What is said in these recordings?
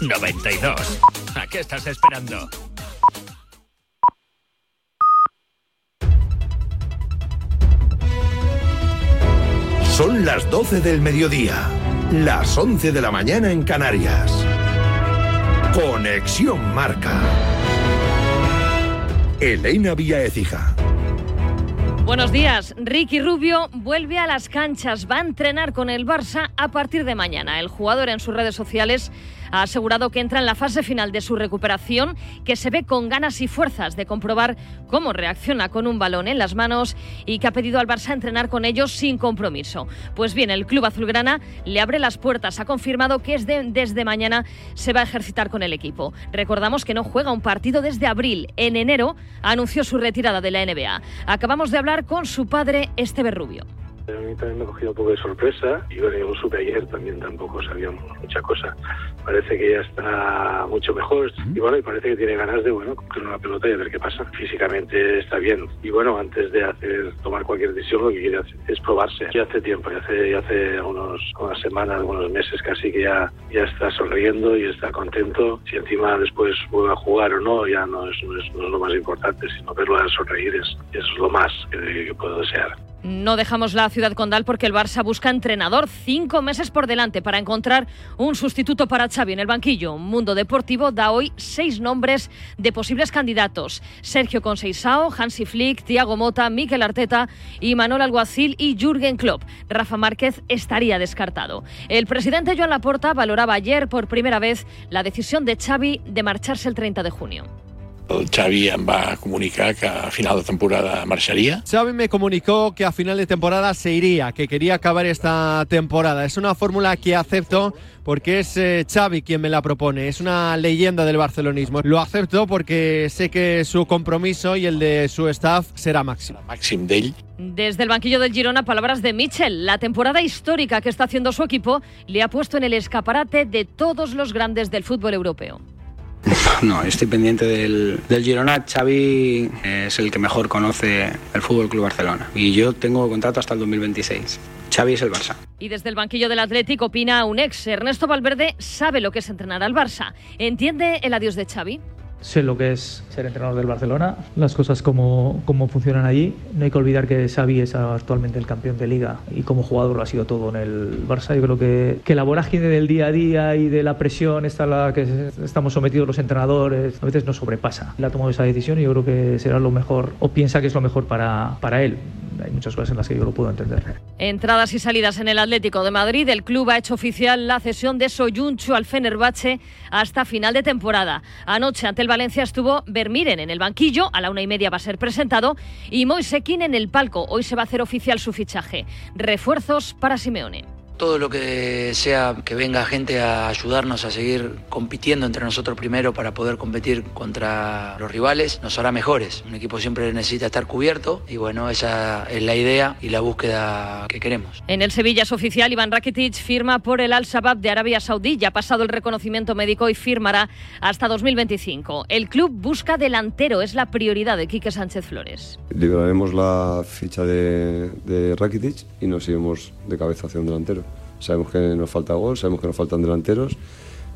92. ¿A qué estás esperando? Son las 12 del mediodía, las 11 de la mañana en Canarias. Conexión Marca. Elena Vía Ecija. Buenos días. Ricky Rubio vuelve a las canchas. Va a entrenar con el Barça a partir de mañana. El jugador en sus redes sociales ha asegurado que entra en la fase final de su recuperación, que se ve con ganas y fuerzas de comprobar cómo reacciona con un balón en las manos y que ha pedido al Barça entrenar con ellos sin compromiso. Pues bien, el club azulgrana le abre las puertas, ha confirmado que desde mañana se va a ejercitar con el equipo. Recordamos que no juega un partido desde abril. En enero anunció su retirada de la NBA. Acabamos de hablar con su padre, Esteve Rubio. A mí también me ha cogido un poco de sorpresa y bueno, yo lo supe ayer también, tampoco sabíamos mucha cosa. Parece que ya está mucho mejor y bueno, y parece que tiene ganas de, bueno, coger una pelota y a ver qué pasa. Físicamente está bien y bueno, antes de hacer, tomar cualquier decisión lo que quiere hacer es probarse. Ya hace tiempo, ya hace, ya hace unos, unas semanas, unos meses casi que ya, ya está sonriendo y está contento. Si encima después vuelve a jugar o no, ya no es, no es, lo más importante, sino verlo a sonreír, es, es lo más que, que puedo desear. No dejamos la ciudad condal porque el Barça busca entrenador cinco meses por delante para encontrar un sustituto para Xavi en el banquillo. Mundo Deportivo da hoy seis nombres de posibles candidatos. Sergio Conceizao, Hansi Flick, Thiago Mota, Mikel Arteta y Manuel Alguacil y Jürgen Klopp. Rafa Márquez estaría descartado. El presidente Joan Laporta valoraba ayer por primera vez la decisión de Xavi de marcharse el 30 de junio. El Xavi em va comunicar que a final de temporada marcharía. Xavi me comunicó que a final de temporada se iría, que quería acabar esta temporada. Es una fórmula que acepto porque es eh, Xavi quien me la propone. Es una leyenda del barcelonismo. Lo acepto porque sé que su compromiso y el de su staff será máximo. Máximo d'ell. Desde el banquillo del Girona, palabras de Mitchell. La temporada histórica que está haciendo su equipo le ha puesto en el escaparate de todos los grandes del fútbol europeo. No, estoy pendiente del, del, Girona. Xavi es el que mejor conoce el Fútbol Club Barcelona y yo tengo contrato hasta el 2026. Xavi es el Barça. Y desde el banquillo del Atlético opina un ex. Ernesto Valverde sabe lo que es entrenar al Barça. ¿Entiende el adiós de Xavi? Sé lo que es ser entrenador del Barcelona, las cosas como, como funcionan allí. No hay que olvidar que Xavi es actualmente el campeón de liga y como jugador lo ha sido todo en el Barça. Yo creo que, que la vorágine del día a día y de la presión esta la que estamos sometidos los entrenadores a veces nos sobrepasa. Él ha tomado esa decisión y yo creo que será lo mejor o piensa que es lo mejor para, para él hay muchas cosas en las que yo lo puedo entender. Entradas y salidas en el Atlético de Madrid. El club ha hecho oficial la cesión de Soyunchu al Fenerbahce hasta final de temporada. Anoche ante el Valencia estuvo Vermiren en el banquillo, a la una y media va a ser presentado, y Moisekin en el palco. Hoy se va a hacer oficial su fichaje. Refuerzos para Simeone todo lo que sea que venga gente a ayudarnos a seguir compitiendo entre nosotros primero para poder competir contra los rivales nos hará mejores. Un equipo siempre necesita estar cubierto y bueno, esa es la idea y la búsqueda que queremos. En el Sevilla es oficial, Iván Rakitic firma por el Al-Shabaab de Arabia Saudí, ya ha pasado el reconocimiento médico y firmará hasta 2025. El club busca delantero, es la prioridad de Quique Sánchez Flores. Liberaremos la ficha de, de Rakitic y nos iremos de cabeza hacia un delantero. Sabemos que nos falta gol, sabemos que nos faltan delanteros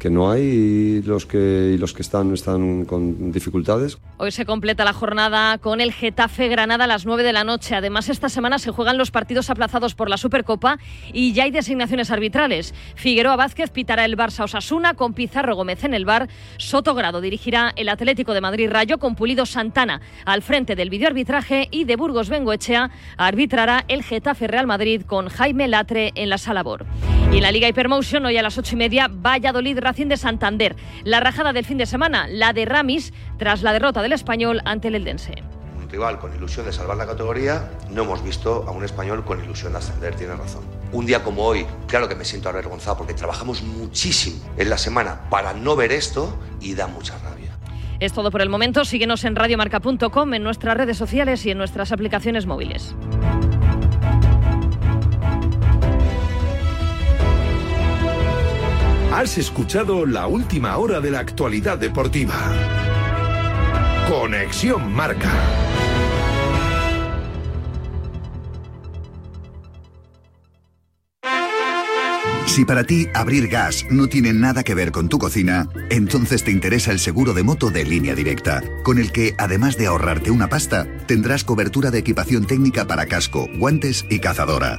que no hay y los que, los que están están con dificultades. Hoy se completa la jornada con el Getafe Granada a las 9 de la noche. Además, esta semana se juegan los partidos aplazados por la Supercopa y ya hay designaciones arbitrales. Figueroa Vázquez pitará el Barça Osasuna con Pizarro Gómez en el bar. Sotogrado dirigirá el Atlético de Madrid Rayo con Pulido Santana al frente del videoarbitraje y de Burgos Bengoechea arbitrará el Getafe Real Madrid con Jaime Latre en la sala Bor. Y en la Liga Hypermotion, hoy a las 8 y media, Valladolid Racing de Santander. La rajada del fin de semana, la de Ramis, tras la derrota del español ante el Eldense. Un rival con ilusión de salvar la categoría, no hemos visto a un español con ilusión de ascender, tiene razón. Un día como hoy, claro que me siento avergonzado porque trabajamos muchísimo en la semana para no ver esto y da mucha rabia. Es todo por el momento. Síguenos en radiomarca.com, en nuestras redes sociales y en nuestras aplicaciones móviles. Has escuchado la última hora de la actualidad deportiva. Conexión Marca. Si para ti abrir gas no tiene nada que ver con tu cocina, entonces te interesa el seguro de moto de línea directa, con el que, además de ahorrarte una pasta, tendrás cobertura de equipación técnica para casco, guantes y cazadora.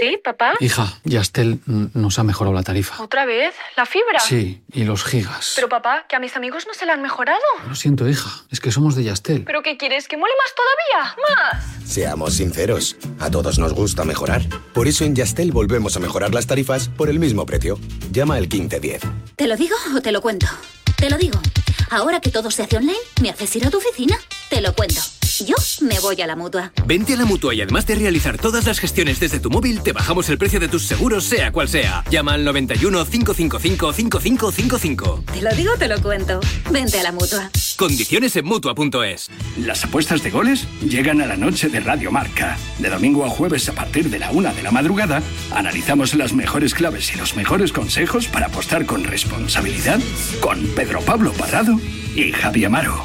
¿Sí, papá? Hija, Yastel nos ha mejorado la tarifa. ¿Otra vez? ¿La fibra? Sí, y los gigas. Pero papá, que a mis amigos no se la han mejorado. Lo siento, hija, es que somos de Yastel. ¿Pero qué quieres? ¿Que mole más todavía? ¡Más! Seamos sinceros, a todos nos gusta mejorar. Por eso en Yastel volvemos a mejorar las tarifas por el mismo precio. Llama al 1510. ¿Te lo digo o te lo cuento? Te lo digo. Ahora que todo se hace online, ¿me haces ir a tu oficina? Te lo cuento. Yo me voy a la mutua. Vente a la mutua y además de realizar todas las gestiones desde tu móvil, te bajamos el precio de tus seguros, sea cual sea. Llama al 91 555 5555. Te lo digo, te lo cuento. Vente a la mutua. Condiciones en mutua.es. Las apuestas de goles llegan a la noche de Radio Marca. De domingo a jueves a partir de la una de la madrugada, analizamos las mejores claves y los mejores consejos para apostar con responsabilidad con Pedro Pablo Parrado y Javi Amaro.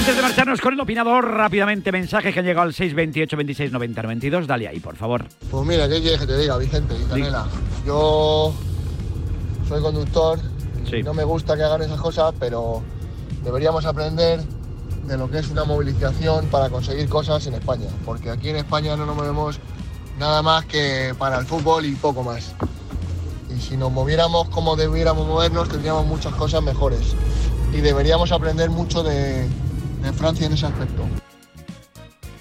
Antes de marcharnos con el opinador, rápidamente mensajes que han llegado al 628 26 90 92. Dale ahí, por favor. Pues mira, ¿qué quieres que te diga, Vicente y Canela? Yo soy conductor, y no me gusta que hagan esas cosas, pero deberíamos aprender de lo que es una movilización para conseguir cosas en España, porque aquí en España no nos movemos nada más que para el fútbol y poco más. Y si nos moviéramos como debiéramos movernos, tendríamos muchas cosas mejores. Y deberíamos aprender mucho de, de Francia en ese aspecto.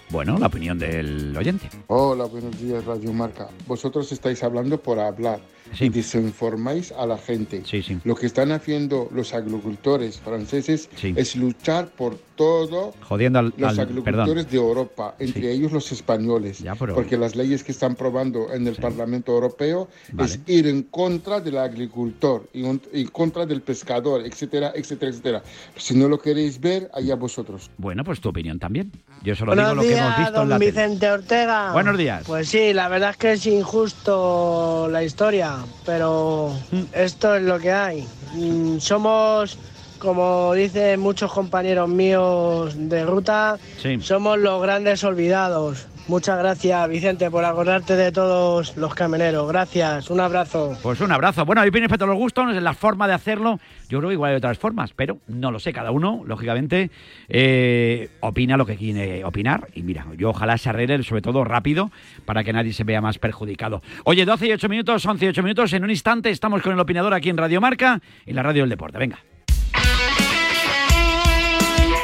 Bueno, la opinión del oyente. Hola, buenos días, Radio Marca. Vosotros estáis hablando por hablar y desinformáis a la gente. Lo que están haciendo los agricultores franceses es luchar por todo Jodiendo al- los al- agricultores perdón. de Europa, entre ellos los españoles. pero- Porque las leyes que están probando en el Parlamento Europeo Vale. es ir en contra del agricultor, y en, en contra del pescador, etcétera, etcétera, etcétera. Si no lo queréis ver, allá vosotros. Bueno, pues tu opinión también. Yo solo Buenos digo lo que días, hemos visto don en la tele. Vicente Ortega. Buenos días. Pues sí, la verdad es que es injusto la historia, pero Mm. esto es lo que hay. Mm, Somos, como dicen muchos compañeros míos de ruta, Sí. somos los grandes olvidados. Muchas gracias, Vicente, por acordarte de todos los camioneros. Gracias, un abrazo. Pues un abrazo. Bueno, hay opiniones para todos los gustos, la forma de hacerlo. Yo creo que igual hay otras formas, pero no lo sé. Cada uno, lógicamente, eh, opina lo que quiere opinar. Y mira, yo ojalá se arregle, sobre todo rápido, para que nadie se vea más perjudicado. Oye, 12 y 8 minutos, 11 y 8 minutos. En un instante estamos con el opinador aquí en Radio Marca y la radio del deporte. Venga.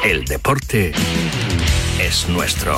El deporte es nuestro.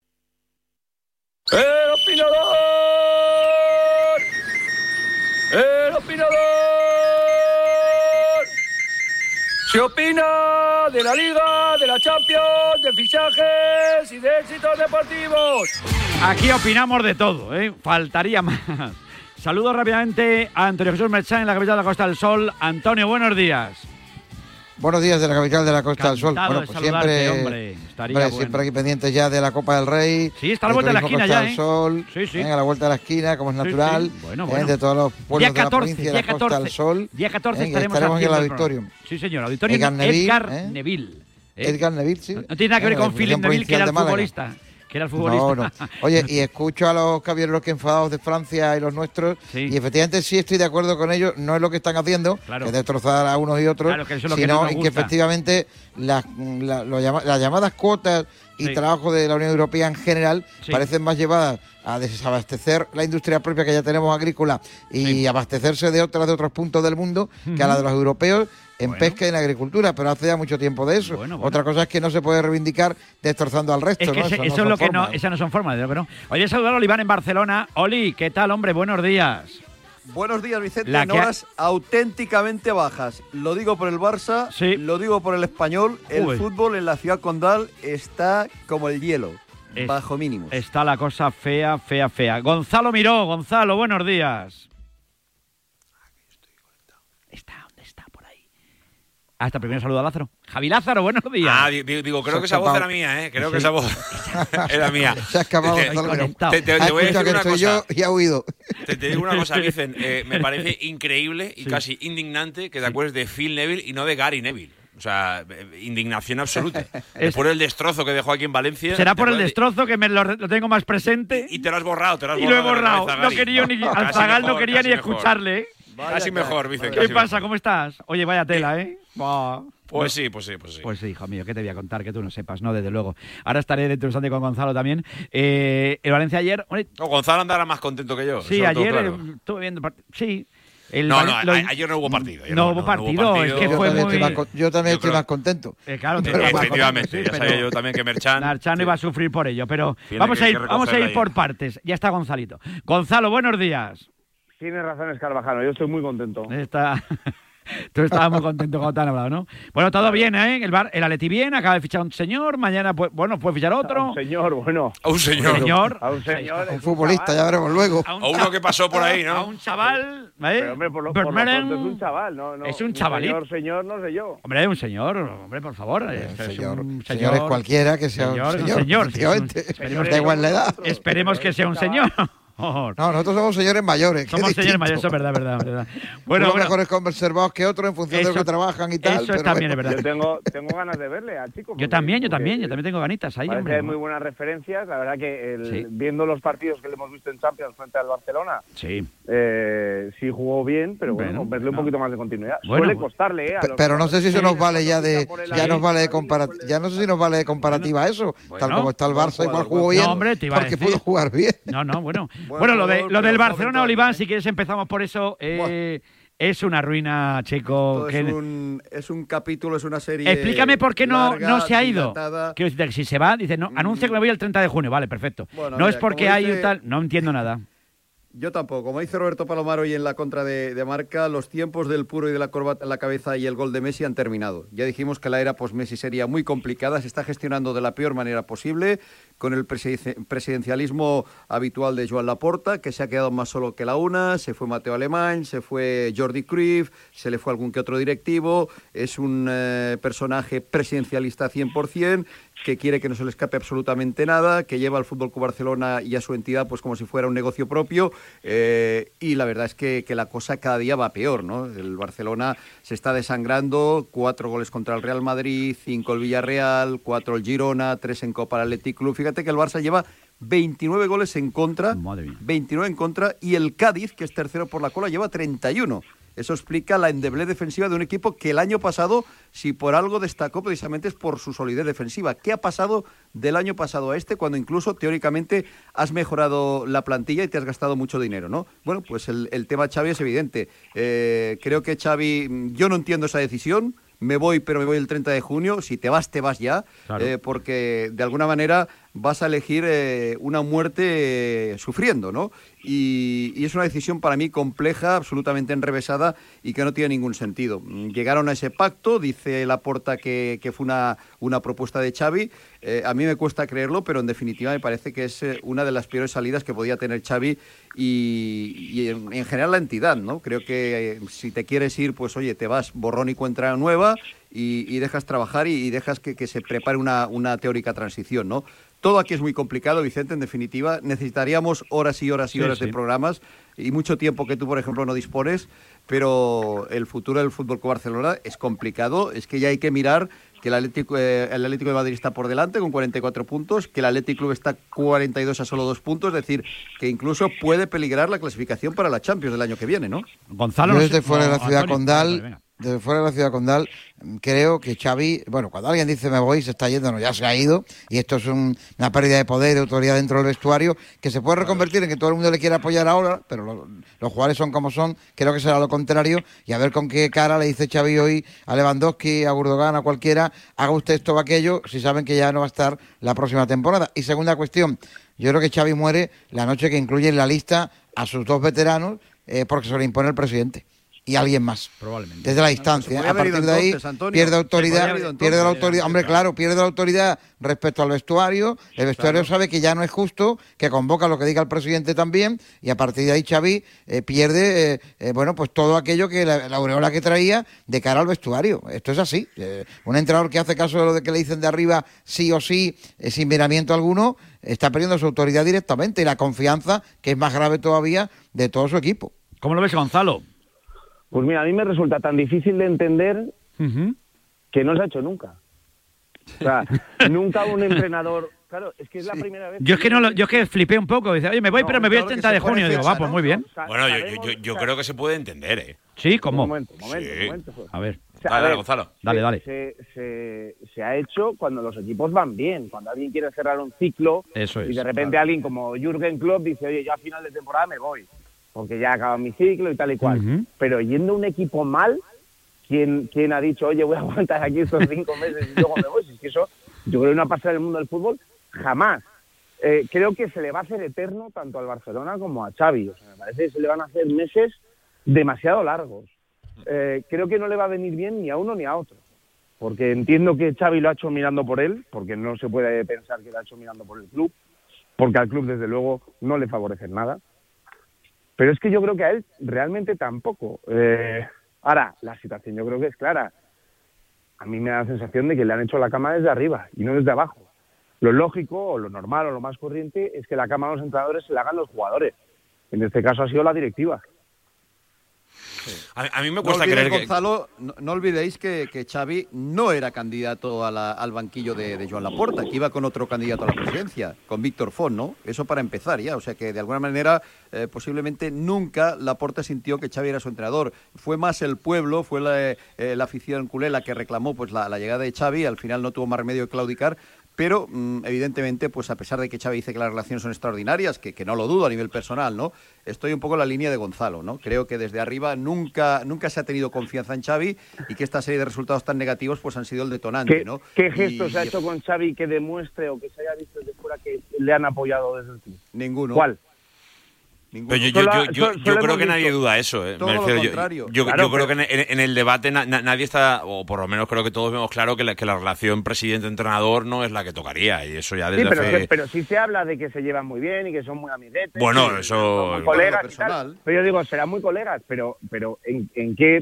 Se opina de la Liga, de la Champions, de fichajes y de éxitos deportivos. Aquí opinamos de todo, ¿eh? Faltaría más. Saludos rápidamente a Antonio Jesús Merchán en la capital de la Costa del Sol. Antonio, buenos días. Buenos días de la capital de la Costa del Sol. Bueno, pues siempre, hombre. Estaría hombre, bueno. siempre aquí pendientes ya de la Copa del Rey. Sí, está a la vuelta de la esquina Costa ya, del ¿eh? Sol, Sí, sí. venga, a la vuelta de la esquina, como es natural. sí. Bueno, eh, bueno. de todos los pueblos Día de la 14, provincia de la Costa 14, del Sol. Día 14 eh, y estaremos, estaremos aquí en el. Auditorium. Sí, señor, Auditorio Edgar Neville, Edgar ¿eh? Neville. ¿eh? Edgar Neville, sí. No tiene nada que ver Eh, con Philip Neville, que era el futbolista. Que era el futbolista. No, no. Oye, y escucho a los caballeros que enfadados de Francia y los nuestros, y efectivamente sí estoy de acuerdo con ellos, no es lo que están haciendo, Claro. que es destrozar a unos y otros, Claro, que eso es lo que sino no que gusta. efectivamente las, la- lo llama- las llamadas cuotas y Sí. trabajo de la Unión Europea en general Sí. parecen más llevadas a desabastecer la industria propia que ya tenemos agrícola y abastecerse de otras de otros puntos del mundo que a la de los europeos en pesca y en agricultura, pero hace ya mucho tiempo de eso. Otra cosa es que no se puede reivindicar destrozando al resto. Es que ¿no? ese- Eso eso, no es son lo que formas. no, esas no son formas, de lo que no. Oye, saludar a Oliván en Barcelona. Oli, ¿qué tal, hombre? Buenos días. Buenos días, Vicente. La en ha- horas auténticamente bajas. Lo digo por el Barça, lo digo por el español. El fútbol en la ciudad condal está como el hielo, Es- bajo mínimos. Está la cosa fea, fea, fea. Gonzalo Miró, Gonzalo, buenos días. Está, ¿dónde está? Por ahí. Hasta primero saludo a Lázaro. Javi Lázaro, buenos días. Ah, di- di- digo, creo que esa voz era mía, ¿eh? Creo que esa voz era mía. Se ha escapado Te- te, te- voy a decir que una estoy cosa. yo y ha huido. Te, te digo una cosa, Vicen. eh, me parece increíble y casi indignante que te acuerdes de Phil Neville y no de Gary Neville. O sea, eh, indignación absoluta. Después del destrozo que dejó aquí en Valencia. Será ¿te por el destrozo que me lo, lo tengo más presente. Y te lo has borrado, te lo has Y lo he borrado. borrado. No quería ni, al Zagal no quería ni mejor. escucharle. ¿eh? Casi mejor, Vicen. ¿Qué pasa? mejor. ¿Cómo estás? Oye, vaya tela, ¿eh? Buah. Pues sí, pues sí, pues sí. Pues sí, hijo mío, ¿qué te voy a contar que tú no sepas? No, desde luego. Ahora estaré dentro de un instante con Gonzalo también. Eh, el Valencia ayer... No, Gonzalo andará más contento que yo. sí, ayer claro. estuve viendo... part- Sí. El No, no, lo- ayer no hubo partido. No hubo partido, es que yo fue también muy... estoy más, con- yo también Yo estoy creo- más contento. Eh, claro, Pero Eh, más efectivamente, contento, ya sabía yo también que Merchan. Narchan sí. iba a sufrir por ello, pero Tiene vamos que- a ir, vamos a ir por partes. Ya está Gonzalito. Gonzalo, buenos días. Tienes razón, Escarvajano. Yo estoy muy contento. Está... Tú estabas muy contento cuando te han hablado, ¿no? Bueno, todo bien, ¿eh? El, bar, el Atleti bien, acaba de fichar un señor, mañana, pues, bueno, puede fichar otro. Un señor, bueno. A un señor. señor. A un señor. Un futbolista, ya veremos luego. A un O uno que pasó por ahí, A ¿no? un chaval, ¿vale? Pero, hombre, por lo, por lo es un chaval, ¿no? no Es un chavalito. Señor, señor, no sé yo. Hombre, un señor, hombre, por favor. es- es señor, un señores cualquiera que sea un señor, señor, señor, es Da igual la edad. Esperemos que sea un señor. No, nosotros somos señores mayores. Somos es señores mayores, eso es verdad, verdad, verdad. Unos Bueno, bueno, mejores conservados que otros en función de lo que trabajan y tal. eso pero también es verdad. Yo tengo, tengo ganas de verle al chico. yo también, yo también, yo también tengo ganitas ahí, hombre. hay muy buenas referencias. La verdad que el- Sí. viendo los partidos que le hemos visto en Champions frente al Barcelona, Sí. eh, sí jugó bien, pero bueno, Bueno, verle un poquito más de continuidad. Bueno, Suele pues- costarle, ¿eh? a Pe- los Pero no sé si eso nos vale ya de ya nos vale de comparativa ya no sé si nos vale de comparativa eso tal como está el Barça igual jugó bien No, hombre, te iba a porque decir. pudo jugar bien No, no, bueno. Buen bueno, lo, de, lo del Barcelona, Oliván, todavía. si quieres empezamos por eso. eh, es una ruina, Checo. Que- es, un, es un capítulo, es una serie. Explícame por qué no, larga, no se ha ido. dilatada. Quiero decir, que si se va, dice, no, anuncia que me voy el 30 de junio. Vale, perfecto. Bueno, no mira, es porque hay dice- un tal. No entiendo nada. Yo tampoco. Como dice Roberto Palomar hoy en la contra de, de Marca, los tiempos del puro y de la corbata en la cabeza y el gol de Messi han terminado. Ya dijimos que la era post-Messi sería muy complicada, se está gestionando de la peor manera posible, con el presiden- presidencialismo habitual de Joan Laporta, que se ha quedado más solo que la una, se fue Mateo Alemán, se fue Jordi Cruyff, se le fue algún que otro directivo, es un eh, personaje presidencialista 100%, que quiere que no se le escape absolutamente nada, que lleva al Fútbol Club Barcelona y a su entidad pues como si fuera un negocio propio eh, y la verdad es que, que la cosa cada día va peor, ¿no? El Barcelona se está desangrando, cuatro goles contra el Real Madrid, cinco el Villarreal, cuatro el Girona, tres en Copa del Athletic Club. Fíjate que el Barça lleva 29 goles en contra, 29 en contra y el Cádiz, que es tercero por la cola, lleva 31. Eso explica la endeblez defensiva de un equipo que el año pasado, si por algo destacó, precisamente es por su solidez defensiva. ¿Qué ha pasado del año pasado a este cuando incluso teóricamente has mejorado la plantilla y te has gastado mucho dinero, ¿no? Bueno, pues el, el tema Xavi es evidente. Eh, creo que Xavi, mm, yo no entiendo esa decisión. Me voy, pero me voy el 30 de junio. Si te vas, te vas ya. Claro. eh, porque de alguna manera vas a elegir eh, una muerte eh, sufriendo, ¿no? Y, es una decisión para mí compleja, absolutamente enrevesada y que no tiene ningún sentido. Mm, Llegaron a ese pacto, dice Laporta que, que fue una, una propuesta de Xavi. Eh, a mí me cuesta creerlo, pero en definitiva me parece que es una de las peores salidas que podía tener Xavi y, y en, en general la entidad, ¿no? Creo que si te quieres ir, pues oye, te vas borrón y cuenta nueva y, y dejas trabajar y, y dejas que, que se prepare una, una teórica transición, ¿no? Todo aquí es muy complicado, Vicente, en definitiva. Necesitaríamos horas y horas y Sí, horas sí. de programas y mucho tiempo que tú, por ejemplo, no dispones, pero el futuro del Fútbol Club Barcelona es complicado. Es que ya hay que mirar que el Atlético, eh, el Atlético de Madrid está por delante con 44 puntos, que el Atlético Club está 42 a solo dos puntos, es decir, que incluso puede peligrar la clasificación para la Champions del año que viene, ¿no? Gonzalo. Yo desde fuera de la ciudad Antonio, condal. Desde fuera de la ciudad condal, creo que Xavi, bueno, cuando alguien dice me voy, se está yendo, no, ya se ha ido, y esto es un- una pérdida de poder, de autoridad dentro del vestuario, que se puede reconvertir en que todo el mundo le quiere apoyar ahora, pero lo- los jugadores son como son, creo que será lo contrario, y a ver con qué cara le dice Xavi hoy a Lewandowski, a Gurdogan, a cualquiera, haga usted esto o aquello, si saben que ya no va a estar la próxima temporada. Y segunda cuestión, yo creo que Xavi muere la noche que incluye en la lista a sus dos veteranos, eh, porque se lo impone el presidente. Y alguien más. Probablemente. Desde la distancia. podría a partir de ahí entonces, pierde autoridad. pierde la autoridad. Hombre, claro, pierde la autoridad respecto al vestuario. El vestuario sabe que ya no es justo, que convoca lo que diga el presidente también. Y a partir de ahí Xavi eh, pierde, eh, eh, bueno, pues todo aquello que la, la aureola que traía de cara al vestuario. Esto es así. Eh, un entrenador que hace caso de lo de que le dicen de arriba sí o sí, eh, sin miramiento alguno, está perdiendo su autoridad directamente y la confianza, que es más grave todavía, de todo su equipo. ¿Cómo lo ves, Gonzalo? Pues mira, a mí me resulta tan difícil de entender que no se ha hecho nunca. O sea, nunca un entrenador... Claro, es que es la primera vez... Yo es que no lo- yo es que flipé un poco. Dice, oye, me voy, No, pero me voy el claro que 30 de junio. Digo, va, pues muy bien. Bueno, yo, yo, yo, creo que se puede entender, ¿eh? Sí, ¿cómo? Un momento, un momento, Sí. un momento. pues. A ver. O sea, Dale, a dale, Gonzalo. Dale, se- dale. Se, se- se ha hecho cuando los equipos van bien, cuando alguien quiere cerrar un ciclo Eso y es, de repente alguien como Jürgen Klopp dice, oye, yo a final de temporada me voy, porque ya acaba mi ciclo y tal y cual. Ujú. Pero yendo un equipo mal, ¿quién, ¿quién ha dicho, oye, voy a aguantar aquí estos cinco meses y luego me voy? Si es que eso, yo creo que no ha pasado en el mundo del fútbol jamás. Eh, creo que se le va a hacer eterno tanto al Barcelona como a Xavi. O sea, me parece que se le van a hacer meses demasiado largos. Eh, creo que no le va a venir bien ni a uno ni a otro. Porque entiendo que Xavi lo ha hecho mirando por él, porque no se puede pensar que lo ha hecho mirando por el club, porque al club desde luego no le favorece nada. Pero es que yo creo que a él realmente tampoco. Eh, ahora, la situación yo creo que es clara. A mí me da la sensación de que le han hecho la cama desde arriba y no desde abajo. Lo lógico o lo normal o lo más corriente es que la cama a los entrenadores se la hagan los jugadores. En este caso ha sido la directiva. A, a mí me No cuesta olvidéis, creer que... Gonzalo, no, no olvidéis que, que Xavi no era candidato a la- al banquillo de, de Joan Laporta, que iba con otro candidato a la presidencia, con Víctor Font, ¿no? Eso para empezar ya. O sea que de alguna manera, eh, posiblemente nunca Laporta sintió que Xavi era su entrenador. Fue más el pueblo, fue la, eh, la afición culé la que reclamó pues la, la llegada de Xavi. Al final no tuvo más remedio que claudicar. Pero, mm, evidentemente, pues a pesar de que Xavi dice que las relaciones son extraordinarias, que, que no lo dudo a nivel personal, ¿no? Estoy un poco en la línea de Gonzalo, ¿no? Creo que desde arriba nunca, nunca se ha tenido confianza en Xavi y que esta serie de resultados tan negativos pues han sido el detonante, ¿Qué, ¿no? qué gesto Y- se ha hecho con Xavi que demuestre o que se haya visto desde fuera que le han apoyado desde el club? Ninguno. ¿Cuál? Pero yo, yo, yo, yo- solo- yo solo creo que nadie duda eso. ¿eh? todo Me lo refiero, yo- contrario. Yo, Claro, yo creo pero- que en, en- en el debate na- na- nadie está, o por lo menos creo que todos vemos claro que la, que la relación presidente-entrenador no es la que tocaría. Y eso ya Sí, desde pero, hace... se- pero sí se habla de que se llevan muy bien y que son muy amiguetes. Bueno, eso- son muy colegas y tal. personal. Pero yo digo, serán muy colegas, pero, pero ¿en, en qué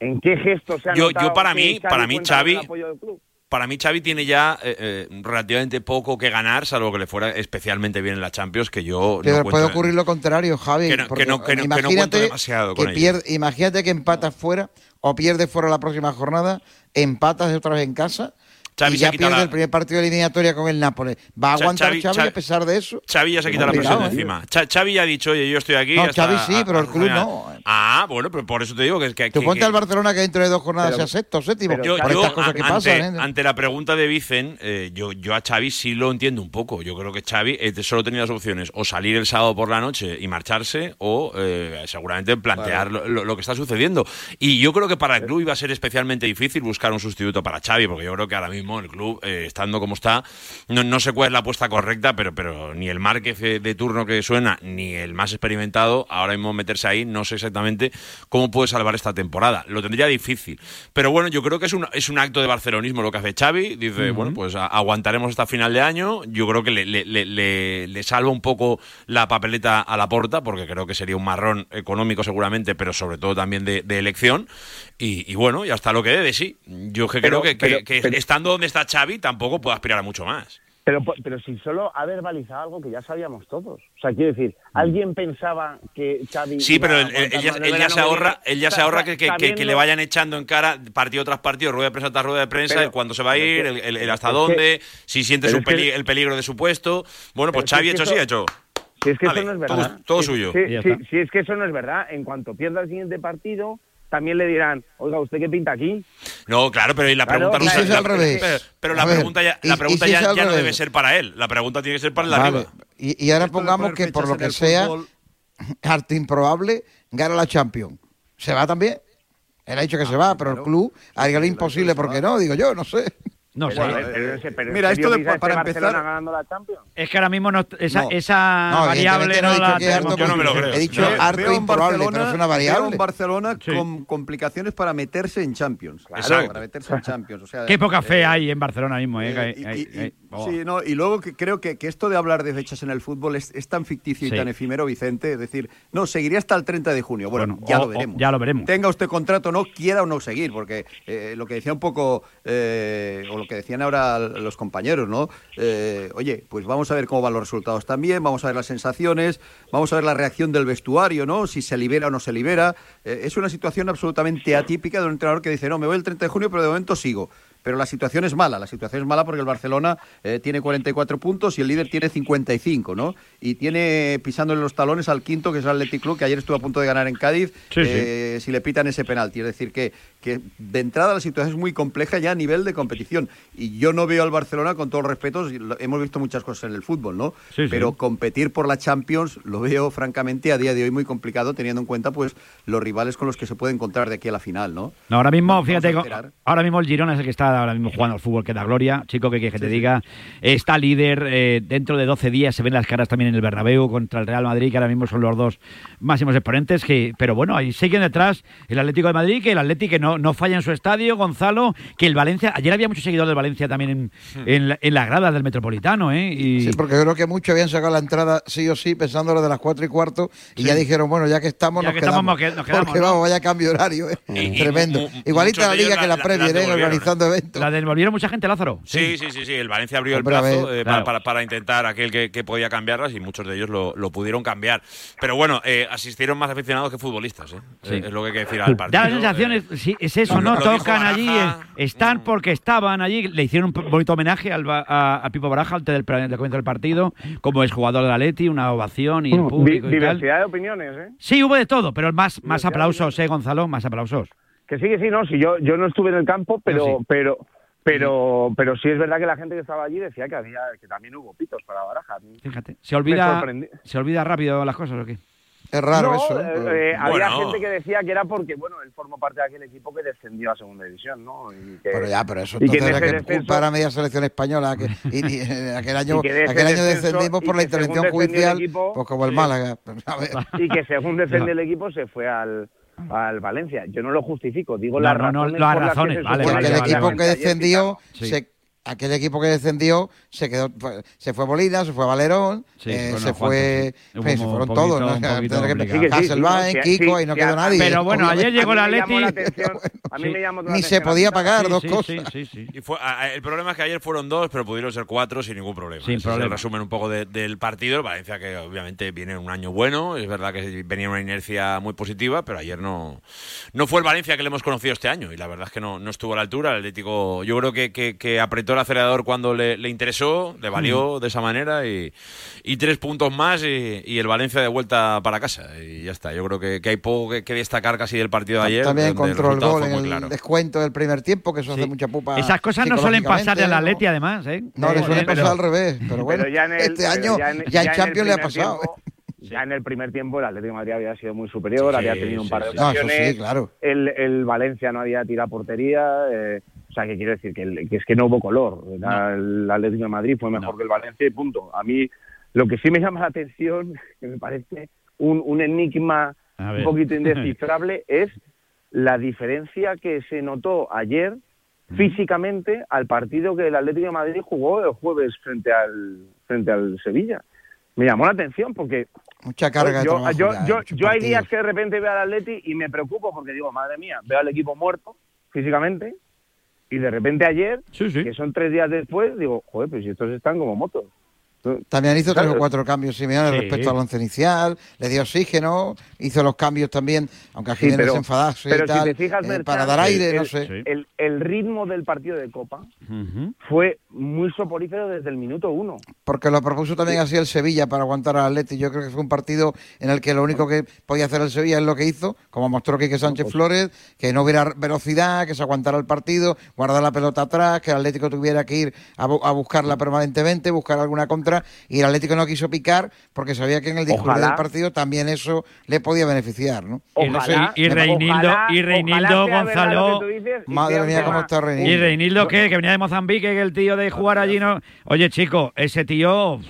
en qué gesto se ha Yo- notado yo para mí- para mí, Xavi- apoyo del club? Para mí Xavi tiene ya eh, eh, relativamente poco que ganar, salvo que le fuera especialmente bien en la Champions, que yo Pero no puede ocurrir lo contrario, Javi. Que no- que no- que no- imagínate demasiado con que pierde- imagínate que empatas fuera o pierdes fuera la próxima jornada, empatas otra vez en casa Xavi y se ha ya quitado pierde la- el primer partido de eliminatoria con el Nápoles. ¿Va a aguantar Xavi- Xavi, Xavi- a pesar de eso? Xavi ya se ha quitado la presión de ¿eh? encima. Cha- Xavi ya ha dicho, oye, yo estoy aquí. No, hasta- Xavi sí, pero el club no. Ah, bueno, pero por eso te digo que es que... Tú que- ponte que- al Barcelona que dentro de dos jornadas Pero- sea sexto o séptimo. Yo, por yo, estas cosas que ante, pasan. ¿eh? ante la pregunta de Vicen, eh, yo, yo a Xavi sí lo entiendo un poco. Yo creo que Xavi eh, solo tenía las opciones o salir el sábado por la noche y marcharse o eh, seguramente plantear lo, lo- lo que está sucediendo. Y yo creo que para el club iba a ser especialmente difícil buscar un sustituto para Xavi, porque yo creo que ahora mismo el club, eh, estando como está, no, no sé cuál es la apuesta correcta, pero, pero ni el Márquez de, de turno que suena, ni el más experimentado, ahora mismo meterse ahí, no sé exactamente cómo puede salvar esta temporada. Lo tendría difícil. Pero bueno, yo creo que es un, es un acto de barcelonismo lo que hace Xavi. Dice, bueno, pues a- aguantaremos hasta final de año. Yo creo que le, le- le- le- le salva un poco la papeleta a la porta, porque creo que sería un marrón económico seguramente, pero sobre todo también de, de elección. Y, y bueno, y hasta lo que dé de sí. Yo que Pero- creo que, que- pero- que pero- estando donde está Xavi tampoco puede aspirar a mucho más. Pero, pero si solo ha verbalizado algo que ya sabíamos todos. O sea, quiero decir, ¿alguien pensaba que Xavi... Sí, pero él, ya, él ya se ahorra, que- él ya se ahorra que, que- que- que le vayan echando en cara partido tras partido, rueda de prensa tras rueda de prensa, Pero- el cuándo se va a ir, el, que- el- el hasta dónde, si siente su peli- el peligro de su puesto. Bueno, pues Xavi hecho sí, eso- hecho. Si es que Vale, eso no es verdad. todo Si- suyo. Si, Y ya si- está. si es que eso no es verdad, en cuanto pierda el siguiente partido, también le dirán, oiga, ¿usted qué pinta aquí? No, claro, pero y la Claro, pregunta no es es al revés. Pero, la ver, pregunta ya, y- la y pregunta si ya, ya no debe ser para él. La pregunta tiene que ser para el Vale. arriba. Y, y ahora Esto pongamos que por lo que sea, fútbol- arte improbable, gana la Champions. ¿Se va también? Él ha dicho que se va, pero el club haría lo imposible, ¿por qué no? Digo yo, no sé. No sé. Pero, pero, ese- pero ¿en Mira, esto de- este para empezar- ganando la Champions? Es que ahora mismo no, esa, No. esa No, variable no, no he dicho la tenemos. harto Yo no me lo creo. He dicho Veo- harto improbable, pero Barcelona- es una veo un variable. Barcelona Sí. con complicaciones para meterse en Champions. Exacto. Para meterse en Champions. O sea, Qué poca fe eh, hay en Barcelona mismo, ¿eh? Eh, y, hay- y- hay- oh. sí, no, y luego que creo que, que esto de hablar de fechas en el fútbol es, es tan ficticio Sí. y tan efímero, Vicente. Es decir, no, seguiría hasta el 30 de junio. Bueno, Bueno, ya o- lo veremos. ya lo veremos. Tenga usted contrato o no, quiera o no seguir, porque eh, lo que decía un poco, eh, o que decían ahora los compañeros, ¿no? Eh, oye, pues vamos a ver cómo van los resultados también, vamos a ver las sensaciones, vamos a ver la reacción del vestuario, ¿no? Si se libera o no se libera. Eh, es una situación absolutamente atípica de un entrenador que dice, no, me voy el 30 de junio, pero de momento sigo. Pero la situación es mala, la situación es mala porque el Barcelona eh, tiene 44 puntos y el líder tiene 55, ¿no? Y tiene pisándole los talones al quinto, que es el Athletic Club, que ayer estuvo a punto de ganar en Cádiz, Sí, eh, si le pitan ese penalti. Es decir, que, que de entrada la situación es muy compleja ya a nivel de competición. Y yo no veo al Barcelona, con todos los respetos, hemos visto muchas cosas en el fútbol, ¿no? Sí, sí. Pero competir por la Champions lo veo, francamente, a día de hoy muy complicado, teniendo en cuenta, pues, los rivales con los que se puede encontrar de aquí a la final, ¿no? No, ahora mismo, fíjate, ahora mismo el Girona es el que está ahora mismo jugando al fútbol que da gloria. Chico, que quieres que te diga? Está líder, eh, dentro de 12 días se ven las caras también en el Bernabéu contra el Real Madrid, que ahora mismo son los dos máximos exponentes. Que, pero bueno, ahí siguen detrás el Atlético de Madrid, que el Atlético que no, no falla en su estadio, Gonzalo, que el Valencia, ayer había muchos seguidores del Valencia también en, en, la- en las gradas del Metropolitano, ¿eh? Y, Sí, porque yo creo que muchos habían sacado la entrada sí o sí, pensando lo de las cuatro y cuarto, y Sí. ya dijeron, bueno, ya que estamos, Ya nos, que quedamos. estamos, que- nos quedamos, Porque ¿no? vamos, vaya cambio horario, ¿eh? Y- Tremendo. Igualita la liga que la, la- Premier, la ¿eh? ¿eh? organizando eventos. ¿La devolvieron mucha gente, Lázaro? Sí, sí, sí, sí. El Valencia abrió Hombre, el brazo eh, Claro. para, intentar aquel que, que podía cambiarlas y muchos de ellos lo, lo pudieron cambiar. Pero bueno, eh, asistieron más aficionados que futbolistas. ¿eh? Sí. Eh, Es lo que hay que decir al partido. Da la sensación, eh. es, sí, es eso, ¿no? lo Tocan allí, están porque estaban allí, le hicieron un bonito homenaje al, a, a Pipo Baraja antes del, del comienzo del partido, como es jugador de la Leti, una ovación y el Di- público y tal. diversidad de opiniones, ¿eh? Sí, hubo de todo, pero más, más aplausos, ¿eh, Gonzalo? Más aplausos. Que sí, que sí, no, si yo, yo no estuve en el campo, pero, sí. pero, pero, pero sí es verdad que la gente que estaba allí decía que había, que también hubo pitos para Baraja. Fíjate. ¿Se olvida. ¿Se olvida rápido las cosas o qué? Es raro no, eso. eh, eh, había Bueno. gente que decía que era porque, bueno, él formó parte de aquel equipo que descendió a segunda división, ¿no? Y que, Pero ya, pero eso y que entonces en era ese que descenso- culpa era media selección española. Que, y, y, eh, aquel año, Y aquel año descendimos por la intervención judicial, equipo- pues como el Sí. Málaga. A ver. y que según descendió el equipo se fue al, al Valencia. Yo no lo justifico, digo No, las no, no, razones las vale, vale, el que equipo la que descendió, Sí. se, aquel equipo que descendió, se quedó, se fue Molina, se fue Valerón, Sí, eh, se unos fue, sí. pues, se fueron un todos, poquito- ¿no? poquito complicado. Sí, Kiko, sí, y no sí, quedó nadie. Pero bueno, ayer llegó la Atleti. atención- a mí me llamó la Ni se podía pagar Sí, dos sí, cosas. sí, sí, sí. Y fue- a- el problema es que ayer fueron dos, pero pudieron ser cuatro sin ningún problema. Sin Ese es el problema. resumen un poco de- del partido. El Valencia, que obviamente viene en un año bueno, es verdad que venía una inercia muy positiva, pero ayer no, no fue el Valencia que le hemos conocido este año. Y la verdad es que no, no estuvo a la altura. El Atlético, yo creo que, que- que apretó el acelerador cuando le, le interesó, le Mm. valió de esa manera y, y tres puntos más y, y el Valencia de vuelta para casa. Y ya está. Yo creo que, que hay poco que, que destacar casi del partido de ayer. También encontró el resultado gol en el claro. descuento del primer tiempo, que eso Sí. hace mucha pupa. Esas cosas no suelen pasar en la psicológicamente, Leti, además, ¿eh? No, le Eh, suele pero- pasar al revés, pero bueno, Pero ya en el, este año ya en, ya en el Champions le ha pasado. tiempo- Ya en el primer tiempo el Atlético de Madrid había sido muy superior, Sí, había tenido un par de. No, ocasiones. claro. el, el Valencia no había tirado portería. eh, o sea, que quiero decir que, el- que es que no hubo color. El Atlético de Madrid fue mejor No. que el Valencia y punto. A mí lo que sí me llama la atención, que me parece un, un enigma un poquito indescifrable, es la diferencia que se notó ayer físicamente al partido que el Atlético de Madrid jugó el jueves frente al frente al Sevilla. Me llamó la atención porque Mucha carga de yo, trabajo yo, ya, yo, yo hay días que de repente veo al Atleti y me preocupo porque digo, madre mía, veo al equipo muerto físicamente y de repente ayer, Sí, sí. que son tres días después, digo, joder, pues si estos están como motos. También hizo tres o cuatro cambios Simeone sí. respecto al once inicial, le dio oxígeno, hizo los cambios también, aunque a Jiménez sí, enfadase pero si fijas, eh, para dar aire, no sé. El, el, ritmo del partido de Copa fue muy soporífero desde el minuto uno. Porque lo propuso también sí. así el Sevilla para aguantar al Atleti. Yo creo que fue un partido en el que lo único que podía hacer el Sevilla es lo que hizo, como mostró Quique Sánchez. Pues Flores, que no hubiera velocidad, que se aguantara el partido, guardar la pelota atrás, que el Atlético tuviera que ir a buscarla permanentemente, buscar alguna contra y el Atlético no quiso picar porque sabía que en el discurso del partido también eso le podía beneficiar, ¿no? Y, Reinildo, y Reinildo Gonzalo... Madre mía, cómo está Reinildo. ¿Y Reinildo qué? Que venía de Mozambique, que el tío de jugar allí no... Oye, chico, ese tío